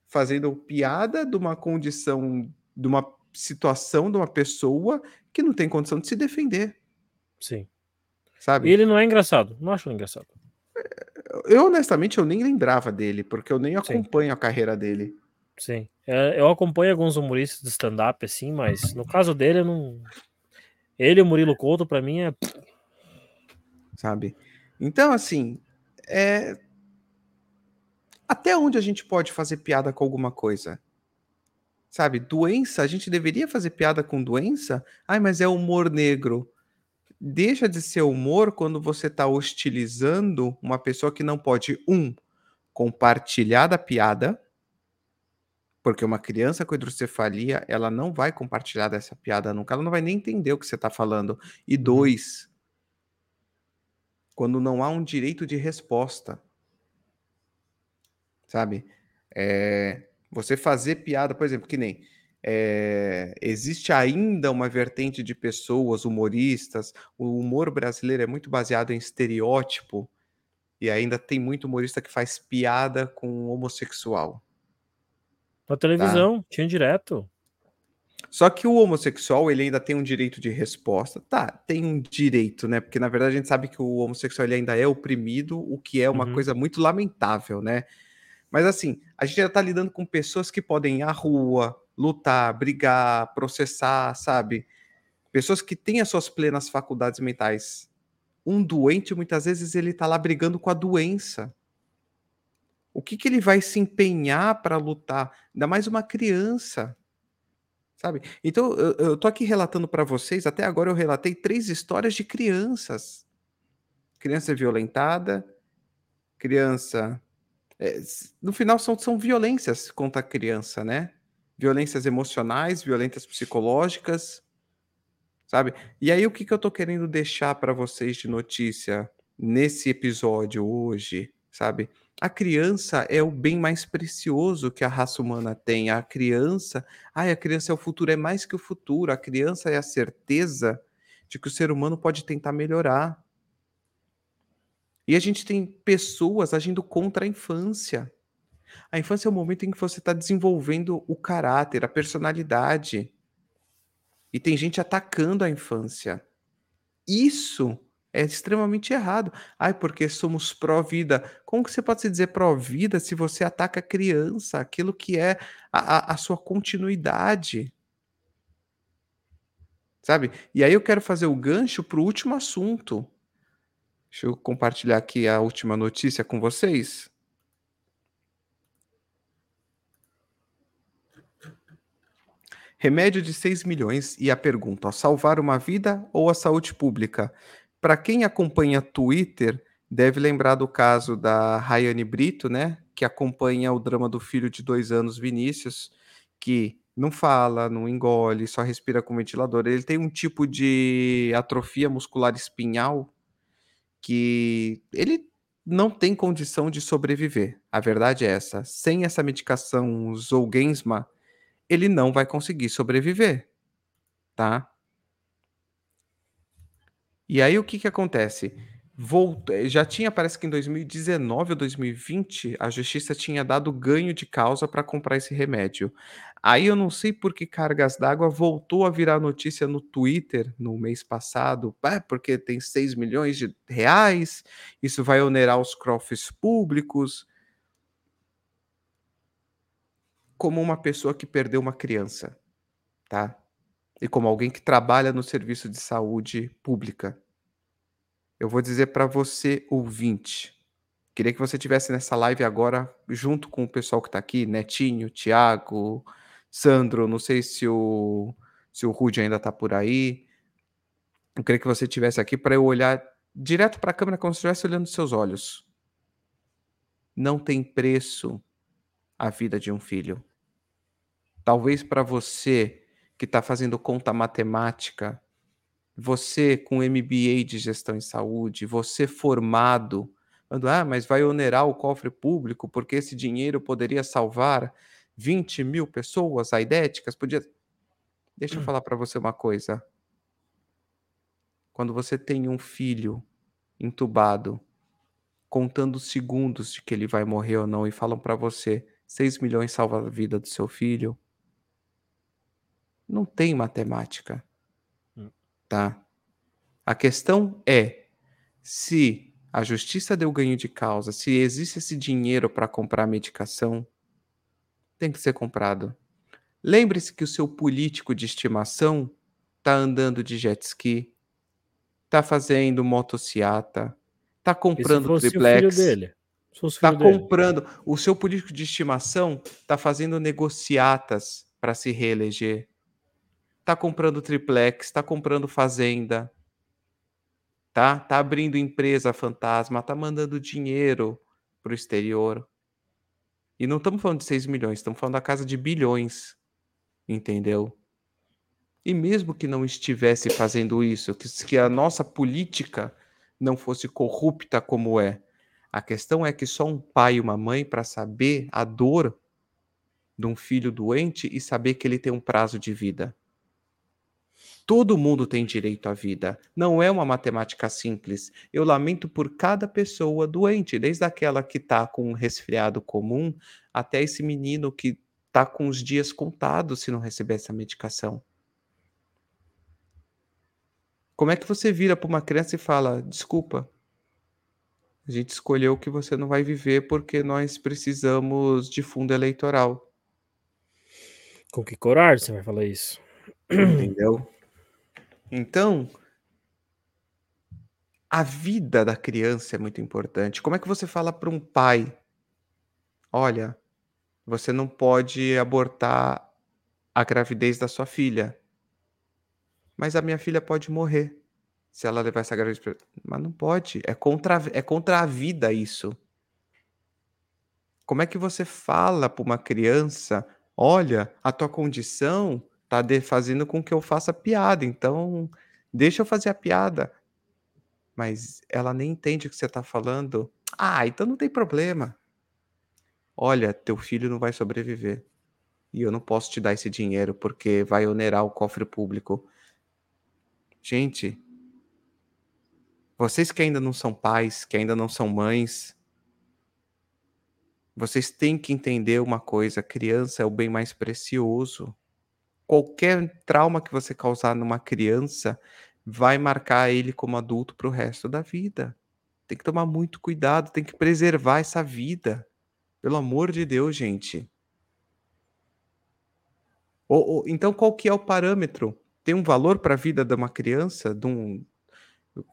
Fazendo piada de uma condição, de uma situação de uma pessoa que não tem condição de se defender, Sim. sabe? E ele não é engraçado. Não acho engraçado. Eu, honestamente, eu nem lembrava dele, porque eu nem Sim. acompanho a carreira dele. Sim. É, eu acompanho alguns humoristas de stand-up, assim, mas no caso dele, eu não. Ele e o Murilo Couto, pra mim, é. sabe? Então, assim, é... até onde a gente pode fazer piada com alguma coisa? Sabe, doença, a gente deveria fazer piada com doença? Ai, mas é humor negro. Deixa de ser humor quando você está hostilizando uma pessoa que não pode, um, compartilhar da piada, porque uma criança com hidrocefalia, ela não vai compartilhar dessa piada nunca, ela não vai nem entender o que você está falando. E Uhum. dois, quando não há um direito de resposta. Sabe? É, você fazer piada, por exemplo, que nem. é, existe ainda uma vertente de pessoas, humoristas. O humor brasileiro é muito baseado em estereótipo. E ainda tem muito humorista que faz piada com homossexual. Na televisão, tinha direto. Só que o homossexual, ele ainda tem um direito de resposta. Tá, tem um direito, né? Porque na verdade a gente sabe que o homossexual ele ainda é oprimido, o que é uma Uhum. coisa muito lamentável, né? Mas assim, a gente já tá lidando com pessoas que podem ir à rua, lutar, brigar, processar, sabe? Pessoas que têm as suas plenas faculdades mentais. Um doente, muitas vezes, ele tá lá brigando com a doença. O que, que ele vai se empenhar para lutar? Ainda mais uma criança. Sabe? Então, eu, eu tô aqui relatando para vocês, até agora eu relatei três histórias de crianças. Criança violentada, criança. é, no final, são, são violências contra a criança, né? Violências emocionais, violências psicológicas, sabe? E aí, o que, que eu tô querendo deixar para vocês de notícia nesse episódio hoje, sabe? A criança é o bem mais precioso que a raça humana tem. A criança, ai, a criança é o futuro, é mais que o futuro. A criança é a certeza de que o ser humano pode tentar melhorar. E a gente tem pessoas agindo contra a infância. A infância é o momento em que você está desenvolvendo o caráter, a personalidade. E tem gente atacando a infância. Isso é extremamente errado. Ai, porque somos pró-vida. Como que você pode se dizer pró-vida se você ataca a criança, aquilo que é a, a- a sua continuidade? Sabe? E aí eu quero fazer o gancho para o último assunto. Deixa eu compartilhar aqui a última notícia com vocês. Remédio de 6 milhões e a pergunta: ó, salvar uma vida ou a saúde pública? Para quem acompanha Twitter, deve lembrar do caso da Rayane Brito, né? Que acompanha o drama do filho de dois anos, Vinícius, que não fala, não engole, só respira com ventilador. Ele tem um tipo de atrofia muscular espinhal que ele não tem condição de sobreviver. A verdade é essa. Sem essa medicação Zolgensma, ele não vai conseguir sobreviver, tá? E aí o que que acontece? Volta, eh, já tinha, parece que em 2019 ou 2020, a justiça tinha dado ganho de causa para comprar esse remédio. Aí eu não sei por que cargas d'água voltou a virar notícia no Twitter no mês passado, ah, porque tem 6 milhões de reais, isso vai onerar os cofres públicos. Como uma pessoa que perdeu uma criança, tá? E como alguém que trabalha no serviço de saúde pública. Eu vou dizer para você, ouvinte, queria que você tivesse nessa live agora, junto com o pessoal que está aqui, Netinho, Tiago, Sandro, não sei se o, se o Rude ainda está por aí. Eu queria que você tivesse aqui para eu olhar direto para a câmera como se estivesse olhando seus olhos. Não tem preço a vida de um filho. Talvez para você que está fazendo conta matemática, você com MBA de gestão em saúde, você formado, falando, ah, mas vai onerar o cofre público porque esse dinheiro poderia salvar 20 mil pessoas aidéticas, podia... Deixa eu falar para você uma coisa. Quando você tem um filho entubado, contando os segundos de que ele vai morrer ou não, e falam para você, 6 milhões salva a vida do seu filho, não tem matemática, Hum. tá? A questão é se a justiça deu ganho de causa, se existe esse dinheiro para comprar medicação, tem que ser comprado. Lembre-se que o seu político de estimação tá andando de jet ski, tá fazendo motociata, tá comprando triplex, tá filho dele? comprando. O seu político de estimação tá fazendo negociatas para se reeleger, tá comprando triplex, tá comprando fazenda, tá? Tá abrindo empresa fantasma, tá mandando dinheiro pro exterior. E não estamos falando de 6 milhões, estamos falando da casa de bilhões, entendeu? E mesmo que não estivesse fazendo isso, que, que a nossa política não fosse corrupta como é, a questão é que só um pai e uma mãe para saber a dor de um filho doente e saber que ele tem um prazo de vida. Todo mundo tem direito à vida. Não é uma matemática simples. Eu lamento por cada pessoa doente, desde aquela que está com um resfriado comum até esse menino que está com os dias contados se não receber essa medicação. Como é que você vira para uma criança e fala: desculpa, a gente escolheu que você não vai viver porque nós precisamos de fundo eleitoral? Com que coragem você vai falar isso? Entendeu? Então, a vida da criança é muito importante. Como é que você fala para um pai: olha, você não pode abortar a gravidez da sua filha, mas a minha filha pode morrer se ela levar essa gravidez. Mas não pode. É contra, é contra a vida isso. Como é que você fala para uma criança: olha, a tua condição tá de, fazendo com que eu faça piada, então deixa eu fazer a piada. Mas ela nem entende o que você está falando. Ah, então não tem problema. Olha, teu filho não vai sobreviver. E eu não posso te dar esse dinheiro porque vai onerar o cofre público. Gente, vocês que ainda não são pais, que ainda não são mães, vocês têm que entender uma coisa: criança é o bem mais precioso qualquer trauma que você causar numa criança vai marcar ele como adulto para o resto da vida. Tem que tomar muito cuidado, tem que preservar essa vida. Pelo amor de Deus, gente. Ou, ou, então, qual que é o parâmetro? Tem um valor para a vida de uma criança? De um,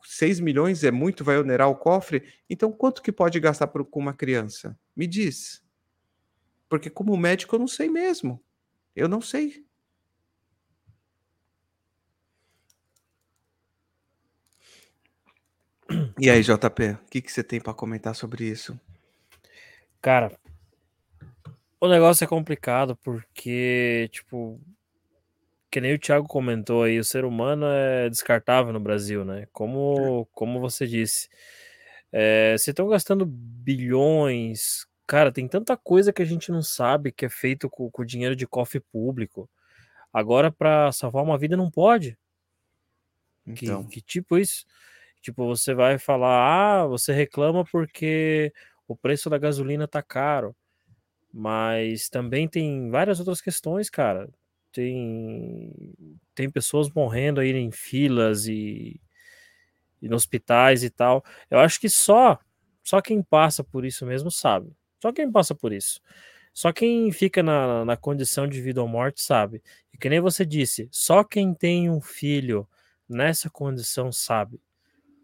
6 milhões é muito, vai onerar o cofre? Então, quanto que pode gastar por, com uma criança? Me diz. Porque como médico eu não sei mesmo. Eu não sei. E aí, JP, o que, que você tem para comentar sobre isso? Cara, o negócio é complicado porque, tipo, que nem o Thiago comentou aí, o ser humano é descartável no Brasil, né? Como, como você disse. É, vocês estão gastando bilhões. Cara, tem tanta coisa que a gente não sabe que é feito com, com dinheiro de cofre público. Agora, para salvar uma vida, não pode. Então. Que, que tipo isso? Tipo, você vai falar, ah, você reclama porque o preço da gasolina tá caro. Mas também tem várias outras questões, cara. Tem, tem pessoas morrendo aí em filas e, e nos hospitais e tal. Eu acho que só só quem passa por isso mesmo sabe. Só quem passa por isso. Só quem fica na, na condição de vida ou morte sabe. E que nem você disse, só quem tem um filho nessa condição sabe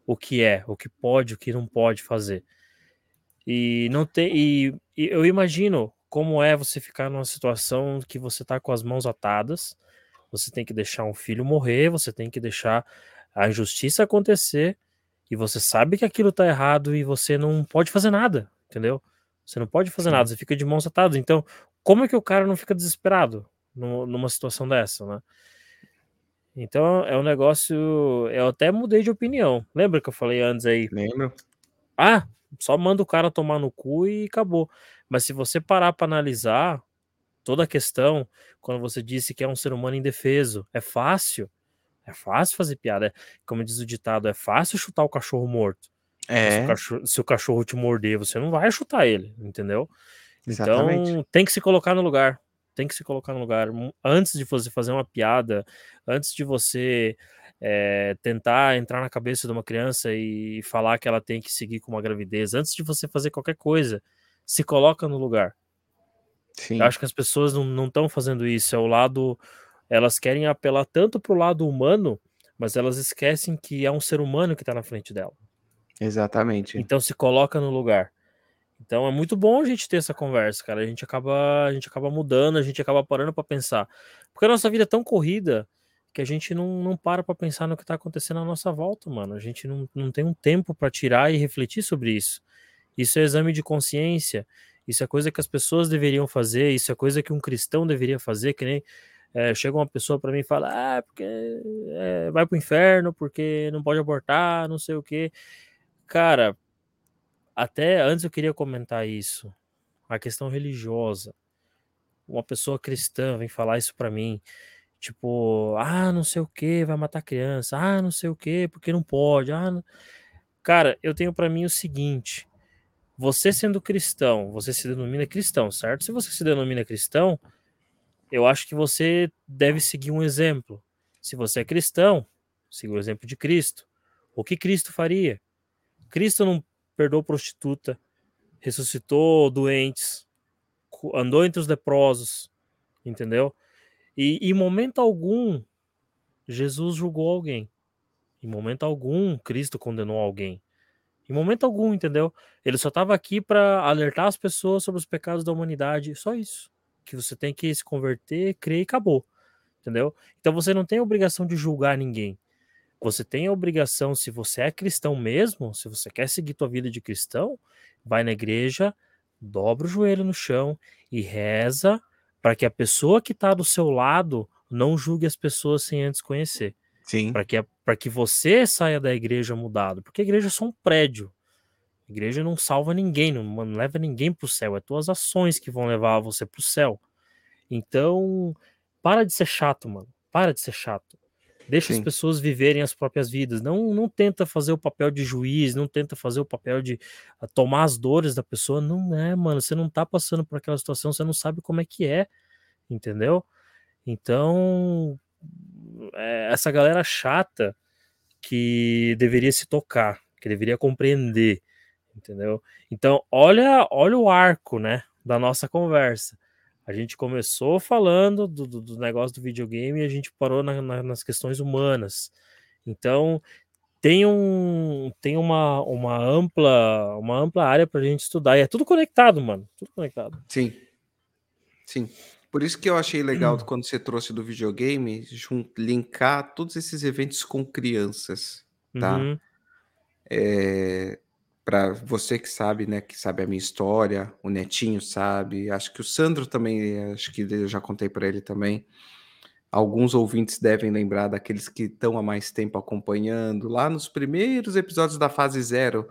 o que é, o que pode, o que não pode fazer. E não tem e, e eu imagino como é você ficar numa situação que você está com as mãos atadas, você tem que deixar um filho morrer, você tem que deixar a injustiça acontecer e você sabe que aquilo está errado e você não pode fazer nada, entendeu? Você não pode fazer nada, você fica de mãos atadas. Então, como é que o cara não fica desesperado numa situação dessa, né? Então é um negócio. Eu até mudei de opinião. Lembra que eu falei antes aí? Lembro. Ah, só manda o cara tomar no cu e acabou. Mas se você parar para analisar toda a questão, quando você disse que é um ser humano indefeso, é fácil. É fácil fazer piada. Como diz o ditado, é fácil chutar o cachorro morto. É. Se o cachorro, se o cachorro te morder, você não vai chutar ele, entendeu? Exatamente. Então tem que se colocar no lugar tem que se colocar no lugar. Antes de você fazer uma piada, antes de você é, tentar entrar na cabeça de uma criança e falar que ela tem que seguir com uma gravidez, antes de você fazer qualquer coisa, se coloca no lugar. Sim. Eu acho que as pessoas não estão fazendo isso. É o lado. Elas querem apelar tanto para o lado humano, mas elas esquecem que é um ser humano que está na frente dela. Exatamente. Então se coloca no lugar. Então é muito bom a gente ter essa conversa, cara. A gente acaba, a gente acaba mudando, a gente acaba parando para pensar. Porque a nossa vida é tão corrida que a gente não, não para para pensar no que tá acontecendo à nossa volta, mano. A gente não, não tem um tempo para tirar e refletir sobre isso. Isso é exame de consciência. Isso é coisa que as pessoas deveriam fazer. Isso é coisa que um cristão deveria fazer. Que nem é, chega uma pessoa para mim e fala: Ah, porque é, vai pro inferno, porque não pode abortar, não sei o que. Cara, até antes eu queria comentar isso, a questão religiosa. Uma pessoa cristã vem falar isso para mim. Tipo, ah, não sei o que, vai matar criança. Ah, não sei o que, porque não pode. Ah, não... Cara, eu tenho para mim o seguinte: você sendo cristão, você se denomina cristão, certo? Se você se denomina cristão, eu acho que você deve seguir um exemplo. Se você é cristão, siga o exemplo de Cristo. O que Cristo faria? Cristo não perdoou prostituta, ressuscitou doentes, andou entre os leprosos, entendeu? E em momento algum, Jesus julgou alguém. Em momento algum, Cristo condenou alguém. Em momento algum, entendeu? Ele só estava aqui para alertar as pessoas sobre os pecados da humanidade. Só isso. Que você tem que se converter, crer e acabou. Entendeu? Então você não tem obrigação de julgar ninguém. Você tem a obrigação, se você é cristão mesmo, se você quer seguir tua vida de cristão, vai na igreja, dobra o joelho no chão e reza para que a pessoa que está do seu lado não julgue as pessoas sem antes conhecer. Sim. Para que, que você saia da igreja mudado. Porque a igreja é só um prédio. A igreja não salva ninguém, não, não leva ninguém para o céu. É tuas ações que vão levar você para o céu. Então, para de ser chato, mano. Para de ser chato. Deixa Sim. as pessoas viverem as próprias vidas. Não, não tenta fazer o papel de juiz, não tenta fazer o papel de uh, tomar as dores da pessoa. Não é, mano. Você não tá passando por aquela situação, você não sabe como é que é. Entendeu? Então, é, essa galera chata que deveria se tocar, que deveria compreender. Entendeu? Então, olha, olha o arco, né, da nossa conversa. A gente começou falando do, do, do negócio do videogame e a gente parou na, na, nas questões humanas. Então tem, um, tem uma, uma, ampla, uma ampla área para a gente estudar. E é tudo conectado, mano. Tudo conectado. Sim. Sim. Por isso que eu achei legal (clears throat) quando você trouxe do videogame, linkar todos esses eventos com crianças, tá? Uhum. É, para você que sabe, né, que sabe a minha história, o Netinho sabe, acho que o Sandro também, acho que eu já contei para ele também. Alguns ouvintes devem lembrar daqueles que estão há mais tempo acompanhando, lá nos primeiros episódios da fase zero.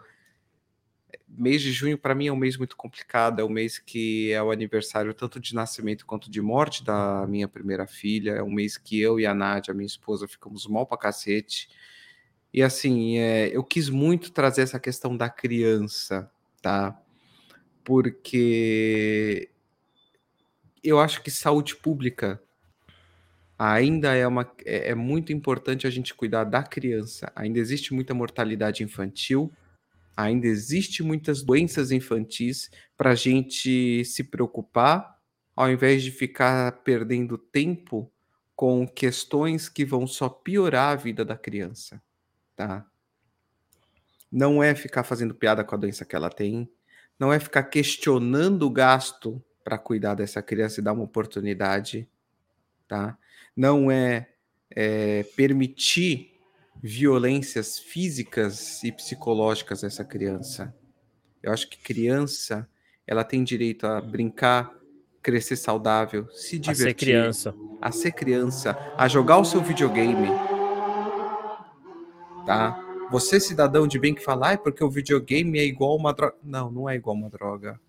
Mês de junho, para mim, é um mês muito complicado. É o mês que é o aniversário tanto de nascimento quanto de morte da minha primeira filha. É um mês que eu e a Nádia, minha esposa, ficamos mal pra cacete. E assim, é, eu quis muito trazer essa questão da criança, tá? Porque eu acho que saúde pública ainda é uma é, é muito importante a gente cuidar da criança. Ainda existe muita mortalidade infantil, ainda existe muitas doenças infantis para a gente se preocupar, ao invés de ficar perdendo tempo com questões que vão só piorar a vida da criança tá? Não é ficar fazendo piada com a doença que ela tem, não é ficar questionando o gasto para cuidar dessa criança e dar uma oportunidade, tá? Não é, é permitir violências físicas e psicológicas a essa criança. Eu acho que criança, ela tem direito a brincar, crescer saudável, se divertir, a ser criança, a ser criança, a jogar o seu videogame, tá? Você, cidadão de bem que fala, é porque o videogame é igual uma droga. Não, não é igual uma droga.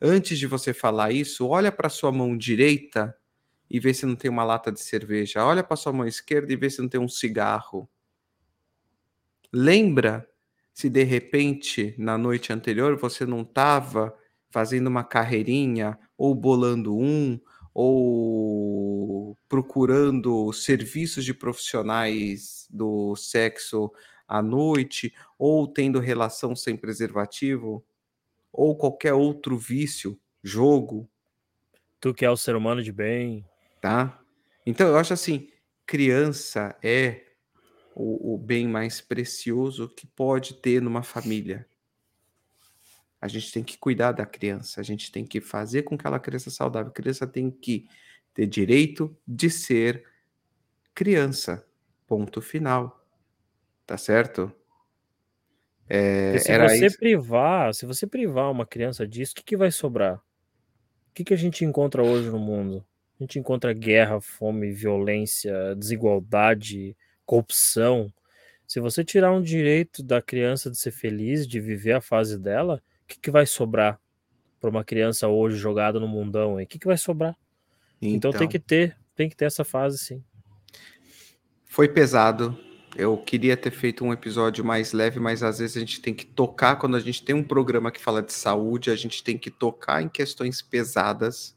Antes de você falar isso, olha para sua mão direita e vê se não tem uma lata de cerveja. Olha para sua mão esquerda e vê se não tem um cigarro. Lembra se de repente na noite anterior você não estava fazendo uma carreirinha ou bolando um ou procurando serviços de profissionais do sexo à noite, ou tendo relação sem preservativo, ou qualquer outro vício, jogo. Tu que é o ser humano de bem. Tá? Então eu acho assim, criança é o, o bem mais precioso que pode ter numa família. A gente tem que cuidar da criança, a gente tem que fazer com que ela cresça saudável. A criança tem que ter direito de ser criança. Ponto final. Tá certo? É, se você isso. privar, se você privar uma criança disso, o que, que vai sobrar? O que, que a gente encontra hoje no mundo? A gente encontra guerra, fome, violência, desigualdade, corrupção. Se você tirar um direito da criança de ser feliz, de viver a fase dela, o que, que vai sobrar para uma criança hoje jogada no mundão? O que, que vai sobrar? Então, então tem que ter tem que ter essa fase, sim. Foi pesado. Eu queria ter feito um episódio mais leve, mas às vezes a gente tem que tocar. Quando a gente tem um programa que fala de saúde, a gente tem que tocar em questões pesadas.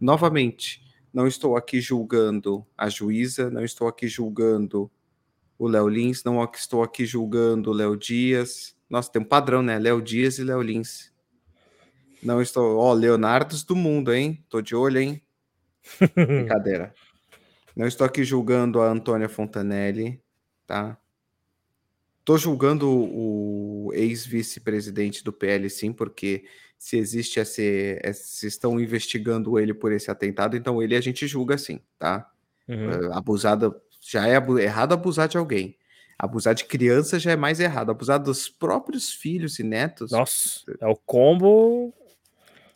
Novamente, não estou aqui julgando a juíza, não estou aqui julgando o Léo Lins, não estou aqui julgando o Léo Dias. Nossa, tem um padrão, né? Léo Dias e Léo Lins. Não estou. Ó, oh, Leonardos do mundo, hein? Tô de olho, hein? (laughs) Brincadeira. Não estou aqui julgando a Antônia Fontanelli, tá? Estou julgando o ex-vice-presidente do PL, sim, porque se existe esse, se estão investigando ele por esse atentado, então ele a gente julga sim, tá? Uhum. Eh, abusada já é errado abusar de alguém. Abusar de criança já é mais errado. Abusar dos próprios filhos e netos. Nossa, é o combo.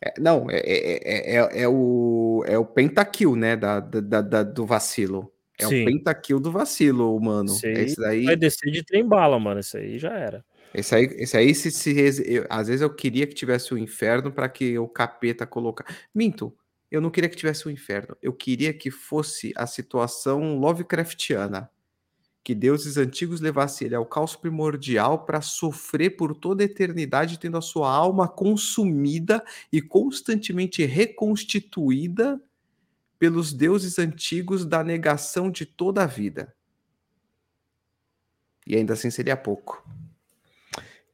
É, não, é, é, é, é, o, é o pentakill, né? Da, da, da, do vacilo. É Sim. o pentakill do vacilo, mano. Esse aí esse daí... vai descer de trem bala, mano. Esse aí já era. Esse aí, esse aí se, se eu, às vezes eu queria que tivesse o um inferno para que o capeta colocar. Minto, eu não queria que tivesse o um inferno. Eu queria que fosse a situação Lovecraftiana. Que deuses antigos levassem ele ao caos primordial para sofrer por toda a eternidade, tendo a sua alma consumida e constantemente reconstituída pelos deuses antigos da negação de toda a vida. E ainda assim seria pouco.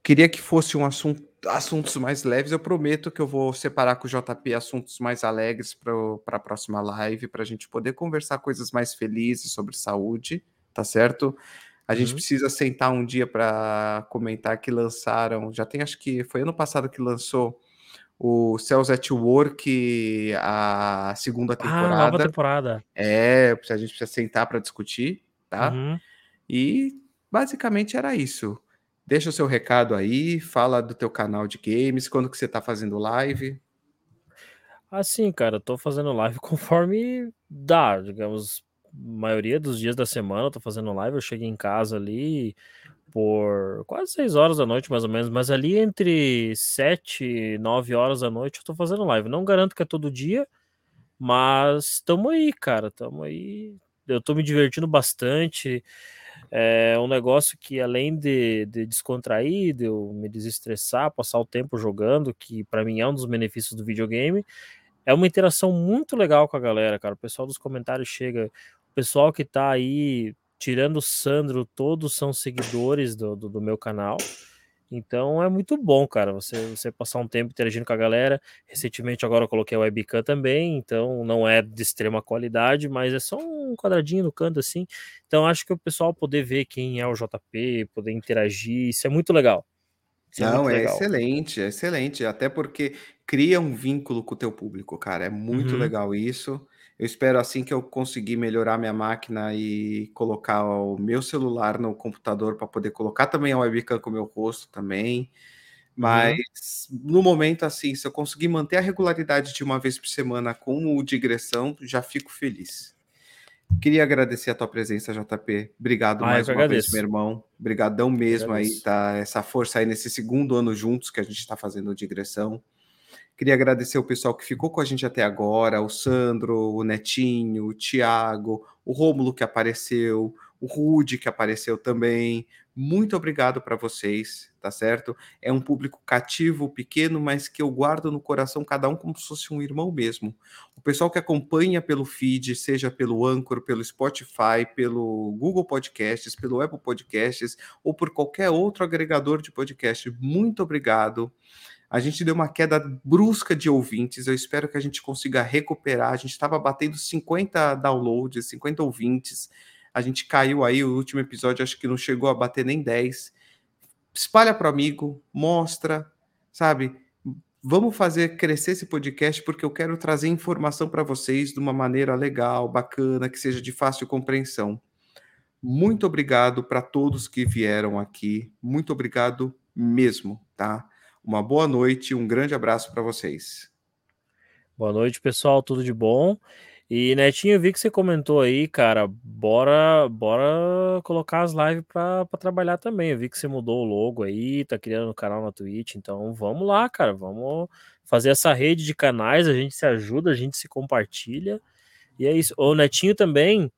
Queria que fosse um assunto, assuntos mais leves. Eu prometo que eu vou separar com o JP assuntos mais alegres para a próxima live, para a gente poder conversar coisas mais felizes sobre saúde, tá certo? A gente uhum. precisa sentar um dia para comentar que lançaram. Já tem, acho que foi ano passado que lançou o Cells at Work, a segunda temporada. Ah, nova temporada. É, a gente precisa sentar para discutir, tá? Uhum. E basicamente era isso. Deixa o seu recado aí, fala do teu canal de games, quando que você tá fazendo live. Assim, cara, eu tô fazendo live (laughs) conforme dá, digamos, maioria dos dias da semana eu tô fazendo live, eu chego em casa ali, por quase 6 horas da noite, mais ou menos, mas ali entre 7 e 9 horas da noite eu tô fazendo live. Não garanto que é todo dia, mas tamo aí, cara, tamo aí. Eu tô me divertindo bastante. É um negócio que, além de, de descontrair, de eu me desestressar, passar o tempo jogando, que para mim é um dos benefícios do videogame, é uma interação muito legal com a galera, cara. O pessoal dos comentários chega, o pessoal que tá aí tirando o Sandro, todos são seguidores do, do, do, meu canal. Então é muito bom, cara, você, você passar um tempo interagindo com a galera. Recentemente agora eu coloquei a webcam também, então não é de extrema qualidade, mas é só um quadradinho no canto assim. Então acho que o pessoal poder ver quem é o JP, poder interagir, isso é muito legal. Isso é não, é, é excelente, é excelente, até porque cria um vínculo com o teu público, cara. É muito uhum. legal isso. Eu espero assim que eu conseguir melhorar minha máquina e colocar o meu celular no computador para poder colocar também a webcam com o meu rosto também. Uhum. Mas uhum. no momento, assim, se eu conseguir manter a regularidade de uma vez por semana com o digressão, já fico feliz. Queria agradecer a tua presença, JP. Obrigado ah, mais uma agradeço. vez, meu irmão. Obrigadão mesmo aí, tá? Essa força aí nesse segundo ano juntos que a gente está fazendo digressão. Queria agradecer o pessoal que ficou com a gente até agora, o Sandro, o Netinho, o Tiago, o Rômulo que apareceu, o Rude que apareceu também. Muito obrigado para vocês, tá certo? É um público cativo, pequeno, mas que eu guardo no coração cada um como se fosse um irmão mesmo. O pessoal que acompanha pelo feed, seja pelo Anchor, pelo Spotify, pelo Google Podcasts, pelo Apple Podcasts ou por qualquer outro agregador de podcast, muito obrigado. A gente deu uma queda brusca de ouvintes. Eu espero que a gente consiga recuperar. A gente estava batendo 50 downloads, 50 ouvintes. A gente caiu aí, o último episódio acho que não chegou a bater nem 10. Espalha para amigo, mostra, sabe? Vamos fazer crescer esse podcast porque eu quero trazer informação para vocês de uma maneira legal, bacana, que seja de fácil compreensão. Muito obrigado para todos que vieram aqui. Muito obrigado mesmo, tá? Uma boa noite um grande abraço para vocês. Boa noite, pessoal. Tudo de bom? E Netinho, eu vi que você comentou aí, cara, bora, bora colocar as lives para trabalhar também. Eu vi que você mudou o logo aí, tá criando um canal na Twitch, então vamos lá, cara, vamos fazer essa rede de canais, a gente se ajuda, a gente se compartilha E é isso. O Netinho também,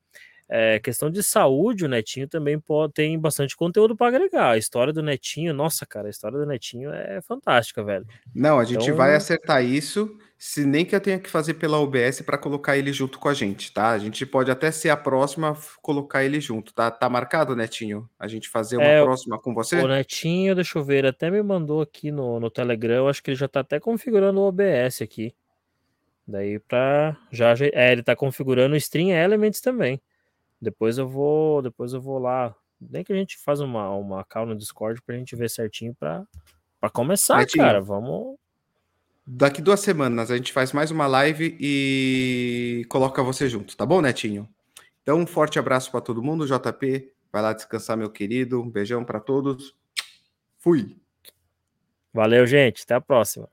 é, questão de saúde, o Netinho também pode, tem bastante conteúdo para agregar. A história do Netinho, nossa, cara, a história do Netinho é fantástica, velho. Não, a gente então... vai acertar isso, se nem que eu tenha que fazer pela OBS para colocar ele junto com a gente, tá? A gente pode até ser a próxima colocar ele junto, tá? Tá marcado, Netinho? A gente fazer uma é, próxima com você? O Netinho, deixa eu ver, até me mandou aqui no, no Telegram, eu acho que ele já tá até configurando o OBS aqui. Daí para já, já é, ele tá configurando o Stream Elements também. Depois eu vou, depois eu vou lá. Nem que a gente faz uma, uma call no Discord pra gente ver certinho pra, pra começar, Netinho, cara. Vamos. Daqui duas semanas a gente faz mais uma live e coloca você junto, tá bom, Netinho? Então, um forte abraço para todo mundo. JP, vai lá descansar, meu querido. Um beijão para todos. Fui. Valeu, gente. Até a próxima.